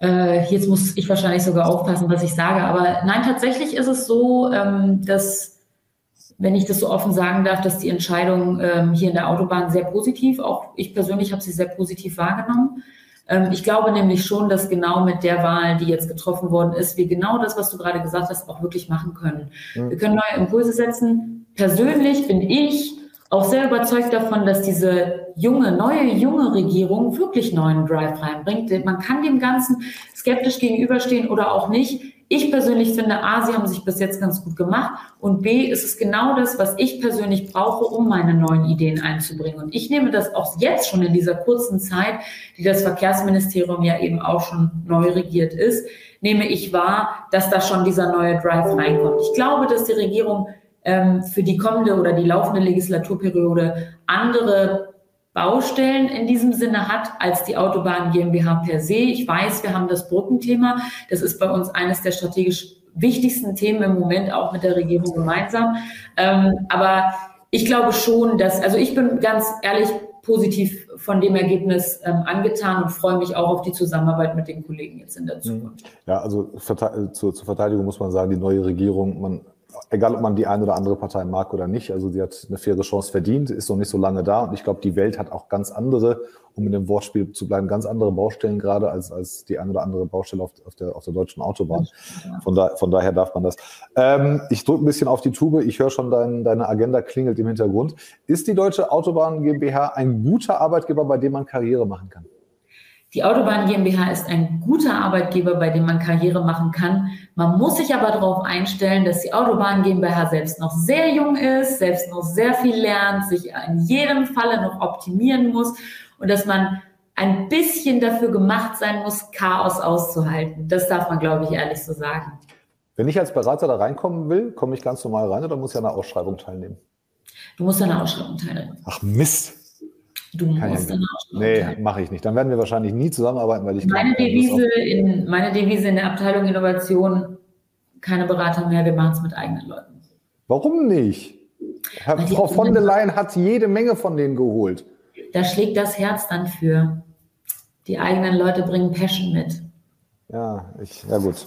Äh, jetzt muss ich wahrscheinlich sogar aufpassen, was ich sage, aber nein, tatsächlich ist es so, ähm, dass, wenn ich das so offen sagen darf, dass die Entscheidung ähm, hier in der Autobahn sehr positiv, auch ich persönlich habe sie sehr positiv wahrgenommen. Ähm, ich glaube nämlich schon, dass genau mit der Wahl, die jetzt getroffen worden ist, wir genau das, was du gerade gesagt hast, auch wirklich machen können. Mhm. Wir können neue Impulse setzen. Persönlich bin ich auch sehr überzeugt davon, dass diese junge, neue, junge Regierung wirklich neuen Drive reinbringt. Man kann dem Ganzen skeptisch gegenüberstehen oder auch nicht. Ich persönlich finde, A, sie haben sich bis jetzt ganz gut gemacht und B, ist es genau das, was ich persönlich brauche, um meine neuen Ideen einzubringen. Und ich nehme das auch jetzt schon in dieser kurzen Zeit, die das Verkehrsministerium ja eben auch schon neu regiert ist, nehme ich wahr, dass da schon dieser neue Drive reinkommt. Ich glaube, dass die Regierung ähm, für die kommende oder die laufende Legislaturperiode andere Baustellen in diesem Sinne hat als die Autobahn GmbH per se. Ich weiß, wir haben das Brückenthema. Das ist bei uns eines der strategisch wichtigsten Themen im Moment auch mit der Regierung gemeinsam. Ähm, aber ich glaube schon, dass, also ich bin ganz ehrlich positiv von dem Ergebnis ähm, angetan und freue mich auch auf die Zusammenarbeit mit den Kollegen jetzt in der mhm. Zukunft. Ja, also zur, zur Verteidigung muss man sagen, die neue Regierung, man egal ob man die eine oder andere Partei mag oder nicht, also sie hat eine faire Chance verdient, ist noch nicht so lange da und ich glaube, die Welt hat auch ganz andere, um in dem Wortspiel zu bleiben, ganz andere Baustellen gerade als, als die eine oder andere Baustelle auf, auf, der, auf der deutschen Autobahn. Von, da, von daher darf man das. Ähm, ich drücke ein bisschen auf die Tube, ich höre schon, dein, deine Agenda klingelt im Hintergrund. Ist die Deutsche Autobahn GmbH ein guter Arbeitgeber, bei dem man Karriere machen kann? Die Autobahn GmbH ist ein guter Arbeitgeber, bei dem man Karriere machen kann. Man muss sich aber darauf einstellen, dass die Autobahn GmbH selbst noch sehr jung ist, selbst noch sehr viel lernt, sich in jedem Falle noch optimieren muss und dass man ein bisschen dafür gemacht sein muss, Chaos auszuhalten. Das darf man, glaube ich, ehrlich so sagen. Wenn ich als Berater da reinkommen will, komme ich ganz normal rein oder muss ich an einer Ausschreibung teilnehmen? Du musst an einer Ausschreibung teilnehmen. Ach Mist. Du musst ja, Nee, mache ich nicht. Dann werden wir wahrscheinlich nie zusammenarbeiten, weil ich. Meine Devise, in, meine Devise in der Abteilung Innovation, keine Berater mehr, wir machen es mit eigenen Leuten. Warum nicht? Herr, Frau von der Leyen hat jede Menge von denen geholt. Da schlägt das Herz dann für. Die eigenen Leute bringen Passion mit. Ja, ich, ja gut.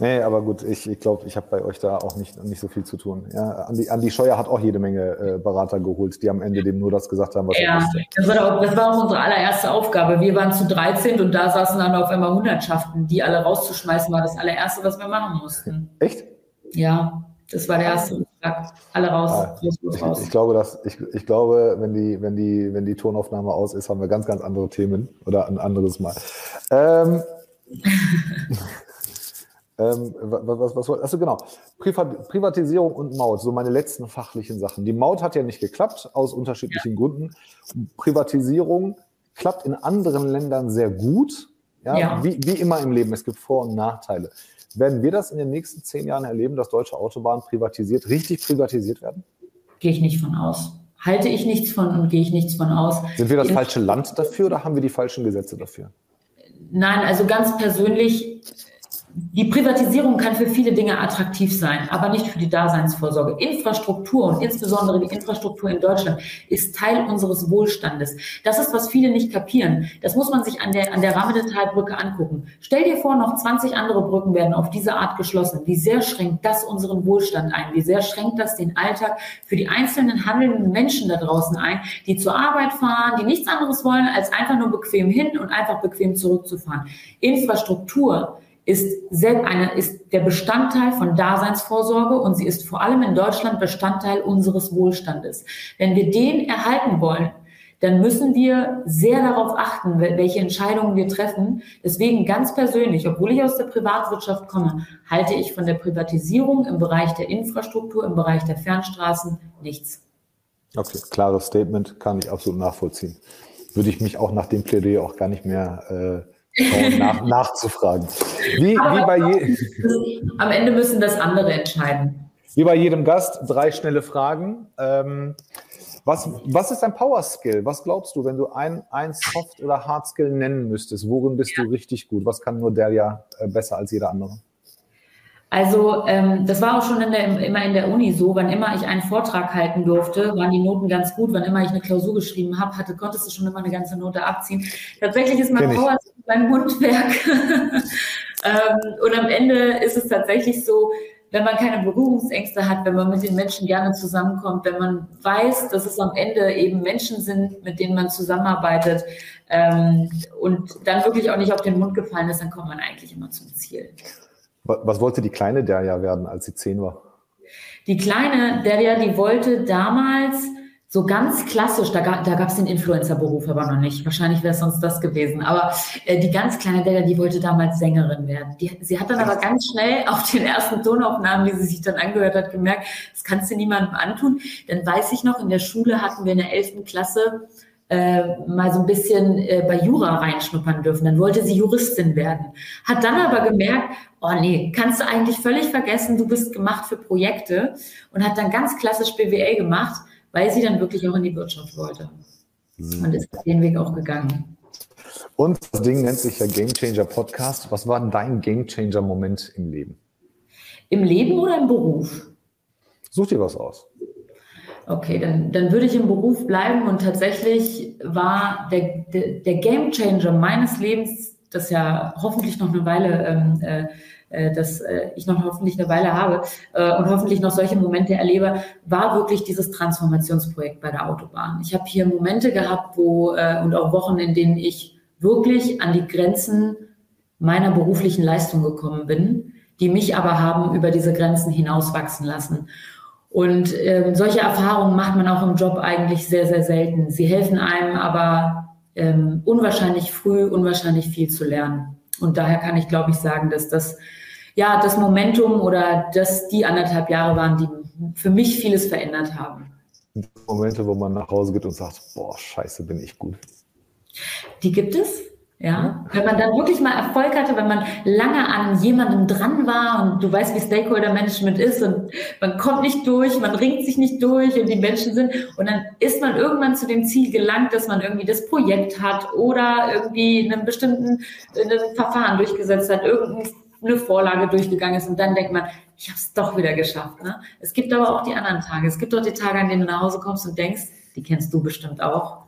Nee, aber gut, ich, ich glaube, ich habe bei euch da auch nicht, nicht so viel zu tun. Ja, Andi, Andi Scheuer hat auch jede Menge äh, Berater geholt, die am Ende dem nur das gesagt haben, was ja, er wusste. Das war, auch, das war auch unsere allererste Aufgabe. Wir waren zu 13 und da saßen dann auf einmal Hundertschaften. Die alle rauszuschmeißen, war das allererste, was wir machen mussten. Echt? Ja, das war der erste Auftrag. Alle raus, ah, raus. Ich, ich, glaube, dass, ich, ich glaube, wenn die, wenn, die, wenn die Tonaufnahme aus ist, haben wir ganz, ganz andere Themen oder ein anderes Mal. Ähm, [LAUGHS] ähm, was, was, was, also genau, Privatisierung und Maut, so meine letzten fachlichen Sachen. Die Maut hat ja nicht geklappt, aus unterschiedlichen ja. Gründen. Privatisierung klappt in anderen Ländern sehr gut. Ja, ja. Wie, wie immer im Leben, es gibt Vor- und Nachteile. Werden wir das in den nächsten zehn Jahren erleben, dass deutsche Autobahnen privatisiert, richtig privatisiert werden? Gehe ich nicht von aus. Halte ich nichts von und gehe ich nichts von aus. Sind wir das falsche Land dafür oder haben wir die falschen Gesetze dafür? Nein, also ganz persönlich die Privatisierung kann für viele Dinge attraktiv sein, aber nicht für die Daseinsvorsorge. Infrastruktur und insbesondere die Infrastruktur in Deutschland ist Teil unseres Wohlstandes. Das ist, was viele nicht kapieren. Das muss man sich an der, an der Rahmendetalbrücke angucken. Stell dir vor, noch 20 andere Brücken werden auf diese Art geschlossen. Wie sehr schränkt das unseren Wohlstand ein? Wie sehr schränkt das den Alltag für die einzelnen handelnden Menschen da draußen ein, die zur Arbeit fahren, die nichts anderes wollen, als einfach nur bequem hin und einfach bequem zurückzufahren? Infrastruktur ist, eine, ist der Bestandteil von Daseinsvorsorge und sie ist vor allem in Deutschland Bestandteil unseres Wohlstandes. Wenn wir den erhalten wollen, dann müssen wir sehr darauf achten, welche Entscheidungen wir treffen. Deswegen ganz persönlich, obwohl ich aus der Privatwirtschaft komme, halte ich von der Privatisierung im Bereich der Infrastruktur, im Bereich der Fernstraßen nichts. Okay, klares Statement, kann ich absolut nachvollziehen. Würde ich mich auch nach dem Plädoyer auch gar nicht mehr äh, nach, nachzufragen. Wie, wie bei je Am Ende müssen das andere entscheiden. Wie bei jedem Gast, drei schnelle Fragen. Ähm, was, was ist ein Power Skill? Was glaubst du, wenn du ein, ein Soft- oder Hard Skill nennen müsstest? Worin bist ja. du richtig gut? Was kann nur der ja äh, besser als jeder andere? Also ähm, das war auch schon in der, immer in der Uni so, wann immer ich einen Vortrag halten durfte, waren die Noten ganz gut. Wann immer ich eine Klausur geschrieben habe, hatte, konntest du schon immer eine ganze Note abziehen. Tatsächlich ist mein Power mein Mundwerk. [LAUGHS] ähm, und am Ende ist es tatsächlich so, wenn man keine Berührungsängste hat, wenn man mit den Menschen gerne zusammenkommt, wenn man weiß, dass es am Ende eben Menschen sind, mit denen man zusammenarbeitet ähm, und dann wirklich auch nicht auf den Mund gefallen ist, dann kommt man eigentlich immer zum Ziel. Was wollte die kleine Derja werden, als sie zehn war? Die kleine Derja, die wollte damals so ganz klassisch, da, da gab es den Influencer-Beruf aber noch nicht. Wahrscheinlich wäre es sonst das gewesen. Aber äh, die ganz kleine Derja, die wollte damals Sängerin werden. Die, sie hat dann aber ganz schnell auf den ersten Tonaufnahmen, die sie sich dann angehört hat, gemerkt, das kannst du niemandem antun. Dann weiß ich noch, in der Schule hatten wir in der elften Klasse äh, mal so ein bisschen äh, bei Jura reinschnuppern dürfen. Dann wollte sie Juristin werden. Hat dann aber gemerkt, oh nee, kannst du eigentlich völlig vergessen, du bist gemacht für Projekte und hat dann ganz klassisch BWL gemacht, weil sie dann wirklich auch in die Wirtschaft wollte. Und ist den Weg auch gegangen. Und das Ding nennt sich ja Game Changer Podcast. Was war dein Game Changer Moment im Leben? Im Leben oder im Beruf? Such dir was aus. Okay, dann, dann würde ich im Beruf bleiben und tatsächlich war der, der, der Game Changer meines Lebens, das ja hoffentlich noch eine Weile ähm, äh, äh, dass äh, ich noch hoffentlich eine Weile habe äh, und hoffentlich noch solche Momente erlebe, war wirklich dieses Transformationsprojekt bei der Autobahn. Ich habe hier Momente gehabt, wo äh, und auch Wochen, in denen ich wirklich an die Grenzen meiner beruflichen Leistung gekommen bin, die mich aber haben über diese Grenzen hinauswachsen lassen. Und ähm, solche Erfahrungen macht man auch im Job eigentlich sehr, sehr selten. Sie helfen einem aber ähm, unwahrscheinlich früh, unwahrscheinlich viel zu lernen. Und daher kann ich, glaube ich, sagen, dass das ja das Momentum oder dass die anderthalb Jahre waren, die für mich vieles verändert haben. Momente, wo man nach Hause geht und sagt, boah, scheiße, bin ich gut. Die gibt es. Ja, wenn man dann wirklich mal Erfolg hatte, wenn man lange an jemandem dran war und du weißt, wie Stakeholder Management ist und man kommt nicht durch, man ringt sich nicht durch und die Menschen sind und dann ist man irgendwann zu dem Ziel gelangt, dass man irgendwie das Projekt hat oder irgendwie einen bestimmten ein Verfahren durchgesetzt hat, irgendeine Vorlage durchgegangen ist und dann denkt man, ich habe es doch wieder geschafft. Ne? Es gibt aber auch die anderen Tage. Es gibt auch die Tage, an denen du nach Hause kommst und denkst, die kennst du bestimmt auch.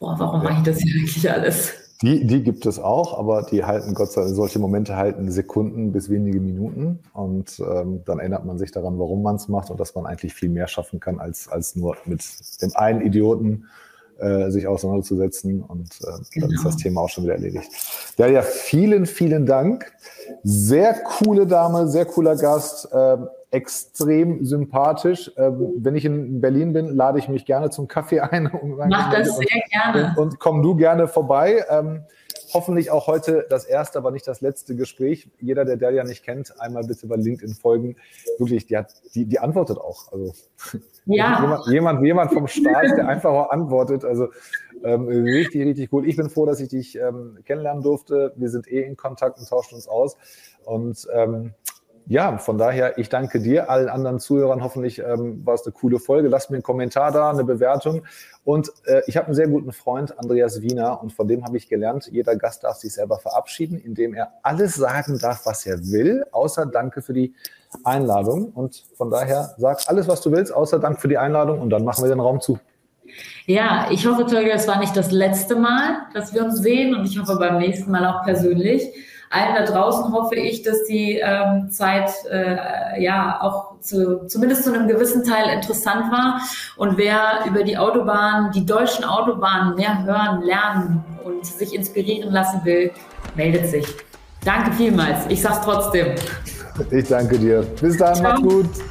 Boah, warum mache ich das hier eigentlich alles? Die, die gibt es auch, aber die halten Gott sei Dank, solche Momente halten Sekunden bis wenige Minuten und ähm, dann erinnert man sich daran, warum man es macht und dass man eigentlich viel mehr schaffen kann, als, als nur mit dem einen Idioten äh, sich auseinanderzusetzen und äh, genau. dann ist das. Thema auch schon wieder erledigt. Ja, ja, vielen, vielen Dank. Sehr coole Dame, sehr cooler Gast. Äh, extrem sympathisch. Ähm, wenn ich in Berlin bin, lade ich mich gerne zum Kaffee [LAUGHS] ein. Mach das sehr gerne. Und, und komm du gerne vorbei. Ähm, hoffentlich auch heute das erste, aber nicht das letzte Gespräch. Jeder, der Delia nicht kennt, einmal bitte bei LinkedIn folgen. Wirklich, die, hat, die, die antwortet auch. Also ja. [LAUGHS] jemand, jemand, jemand vom Staat, der einfach auch antwortet. Also ähm, richtig, richtig gut. Ich bin froh, dass ich dich ähm, kennenlernen durfte. Wir sind eh in Kontakt und tauschen uns aus. Und ähm, ja, von daher, ich danke dir, allen anderen Zuhörern. Hoffentlich ähm, war es eine coole Folge. Lasst mir einen Kommentar da, eine Bewertung. Und äh, ich habe einen sehr guten Freund, Andreas Wiener, und von dem habe ich gelernt, jeder Gast darf sich selber verabschieden, indem er alles sagen darf, was er will, außer Danke für die Einladung. Und von daher sag alles, was du willst, außer Dank für die Einladung, und dann machen wir den Raum zu. Ja, ich hoffe, Tolga, es war nicht das letzte Mal, dass wir uns sehen und ich hoffe beim nächsten Mal auch persönlich allen da draußen hoffe ich, dass die ähm, Zeit äh, ja auch zu, zumindest zu einem gewissen Teil interessant war. Und wer über die Autobahn, die deutschen Autobahnen mehr hören, lernen und sich inspirieren lassen will, meldet sich. Danke vielmals. Ich sag's trotzdem. Ich danke dir. Bis dann, Ciao. mach's gut.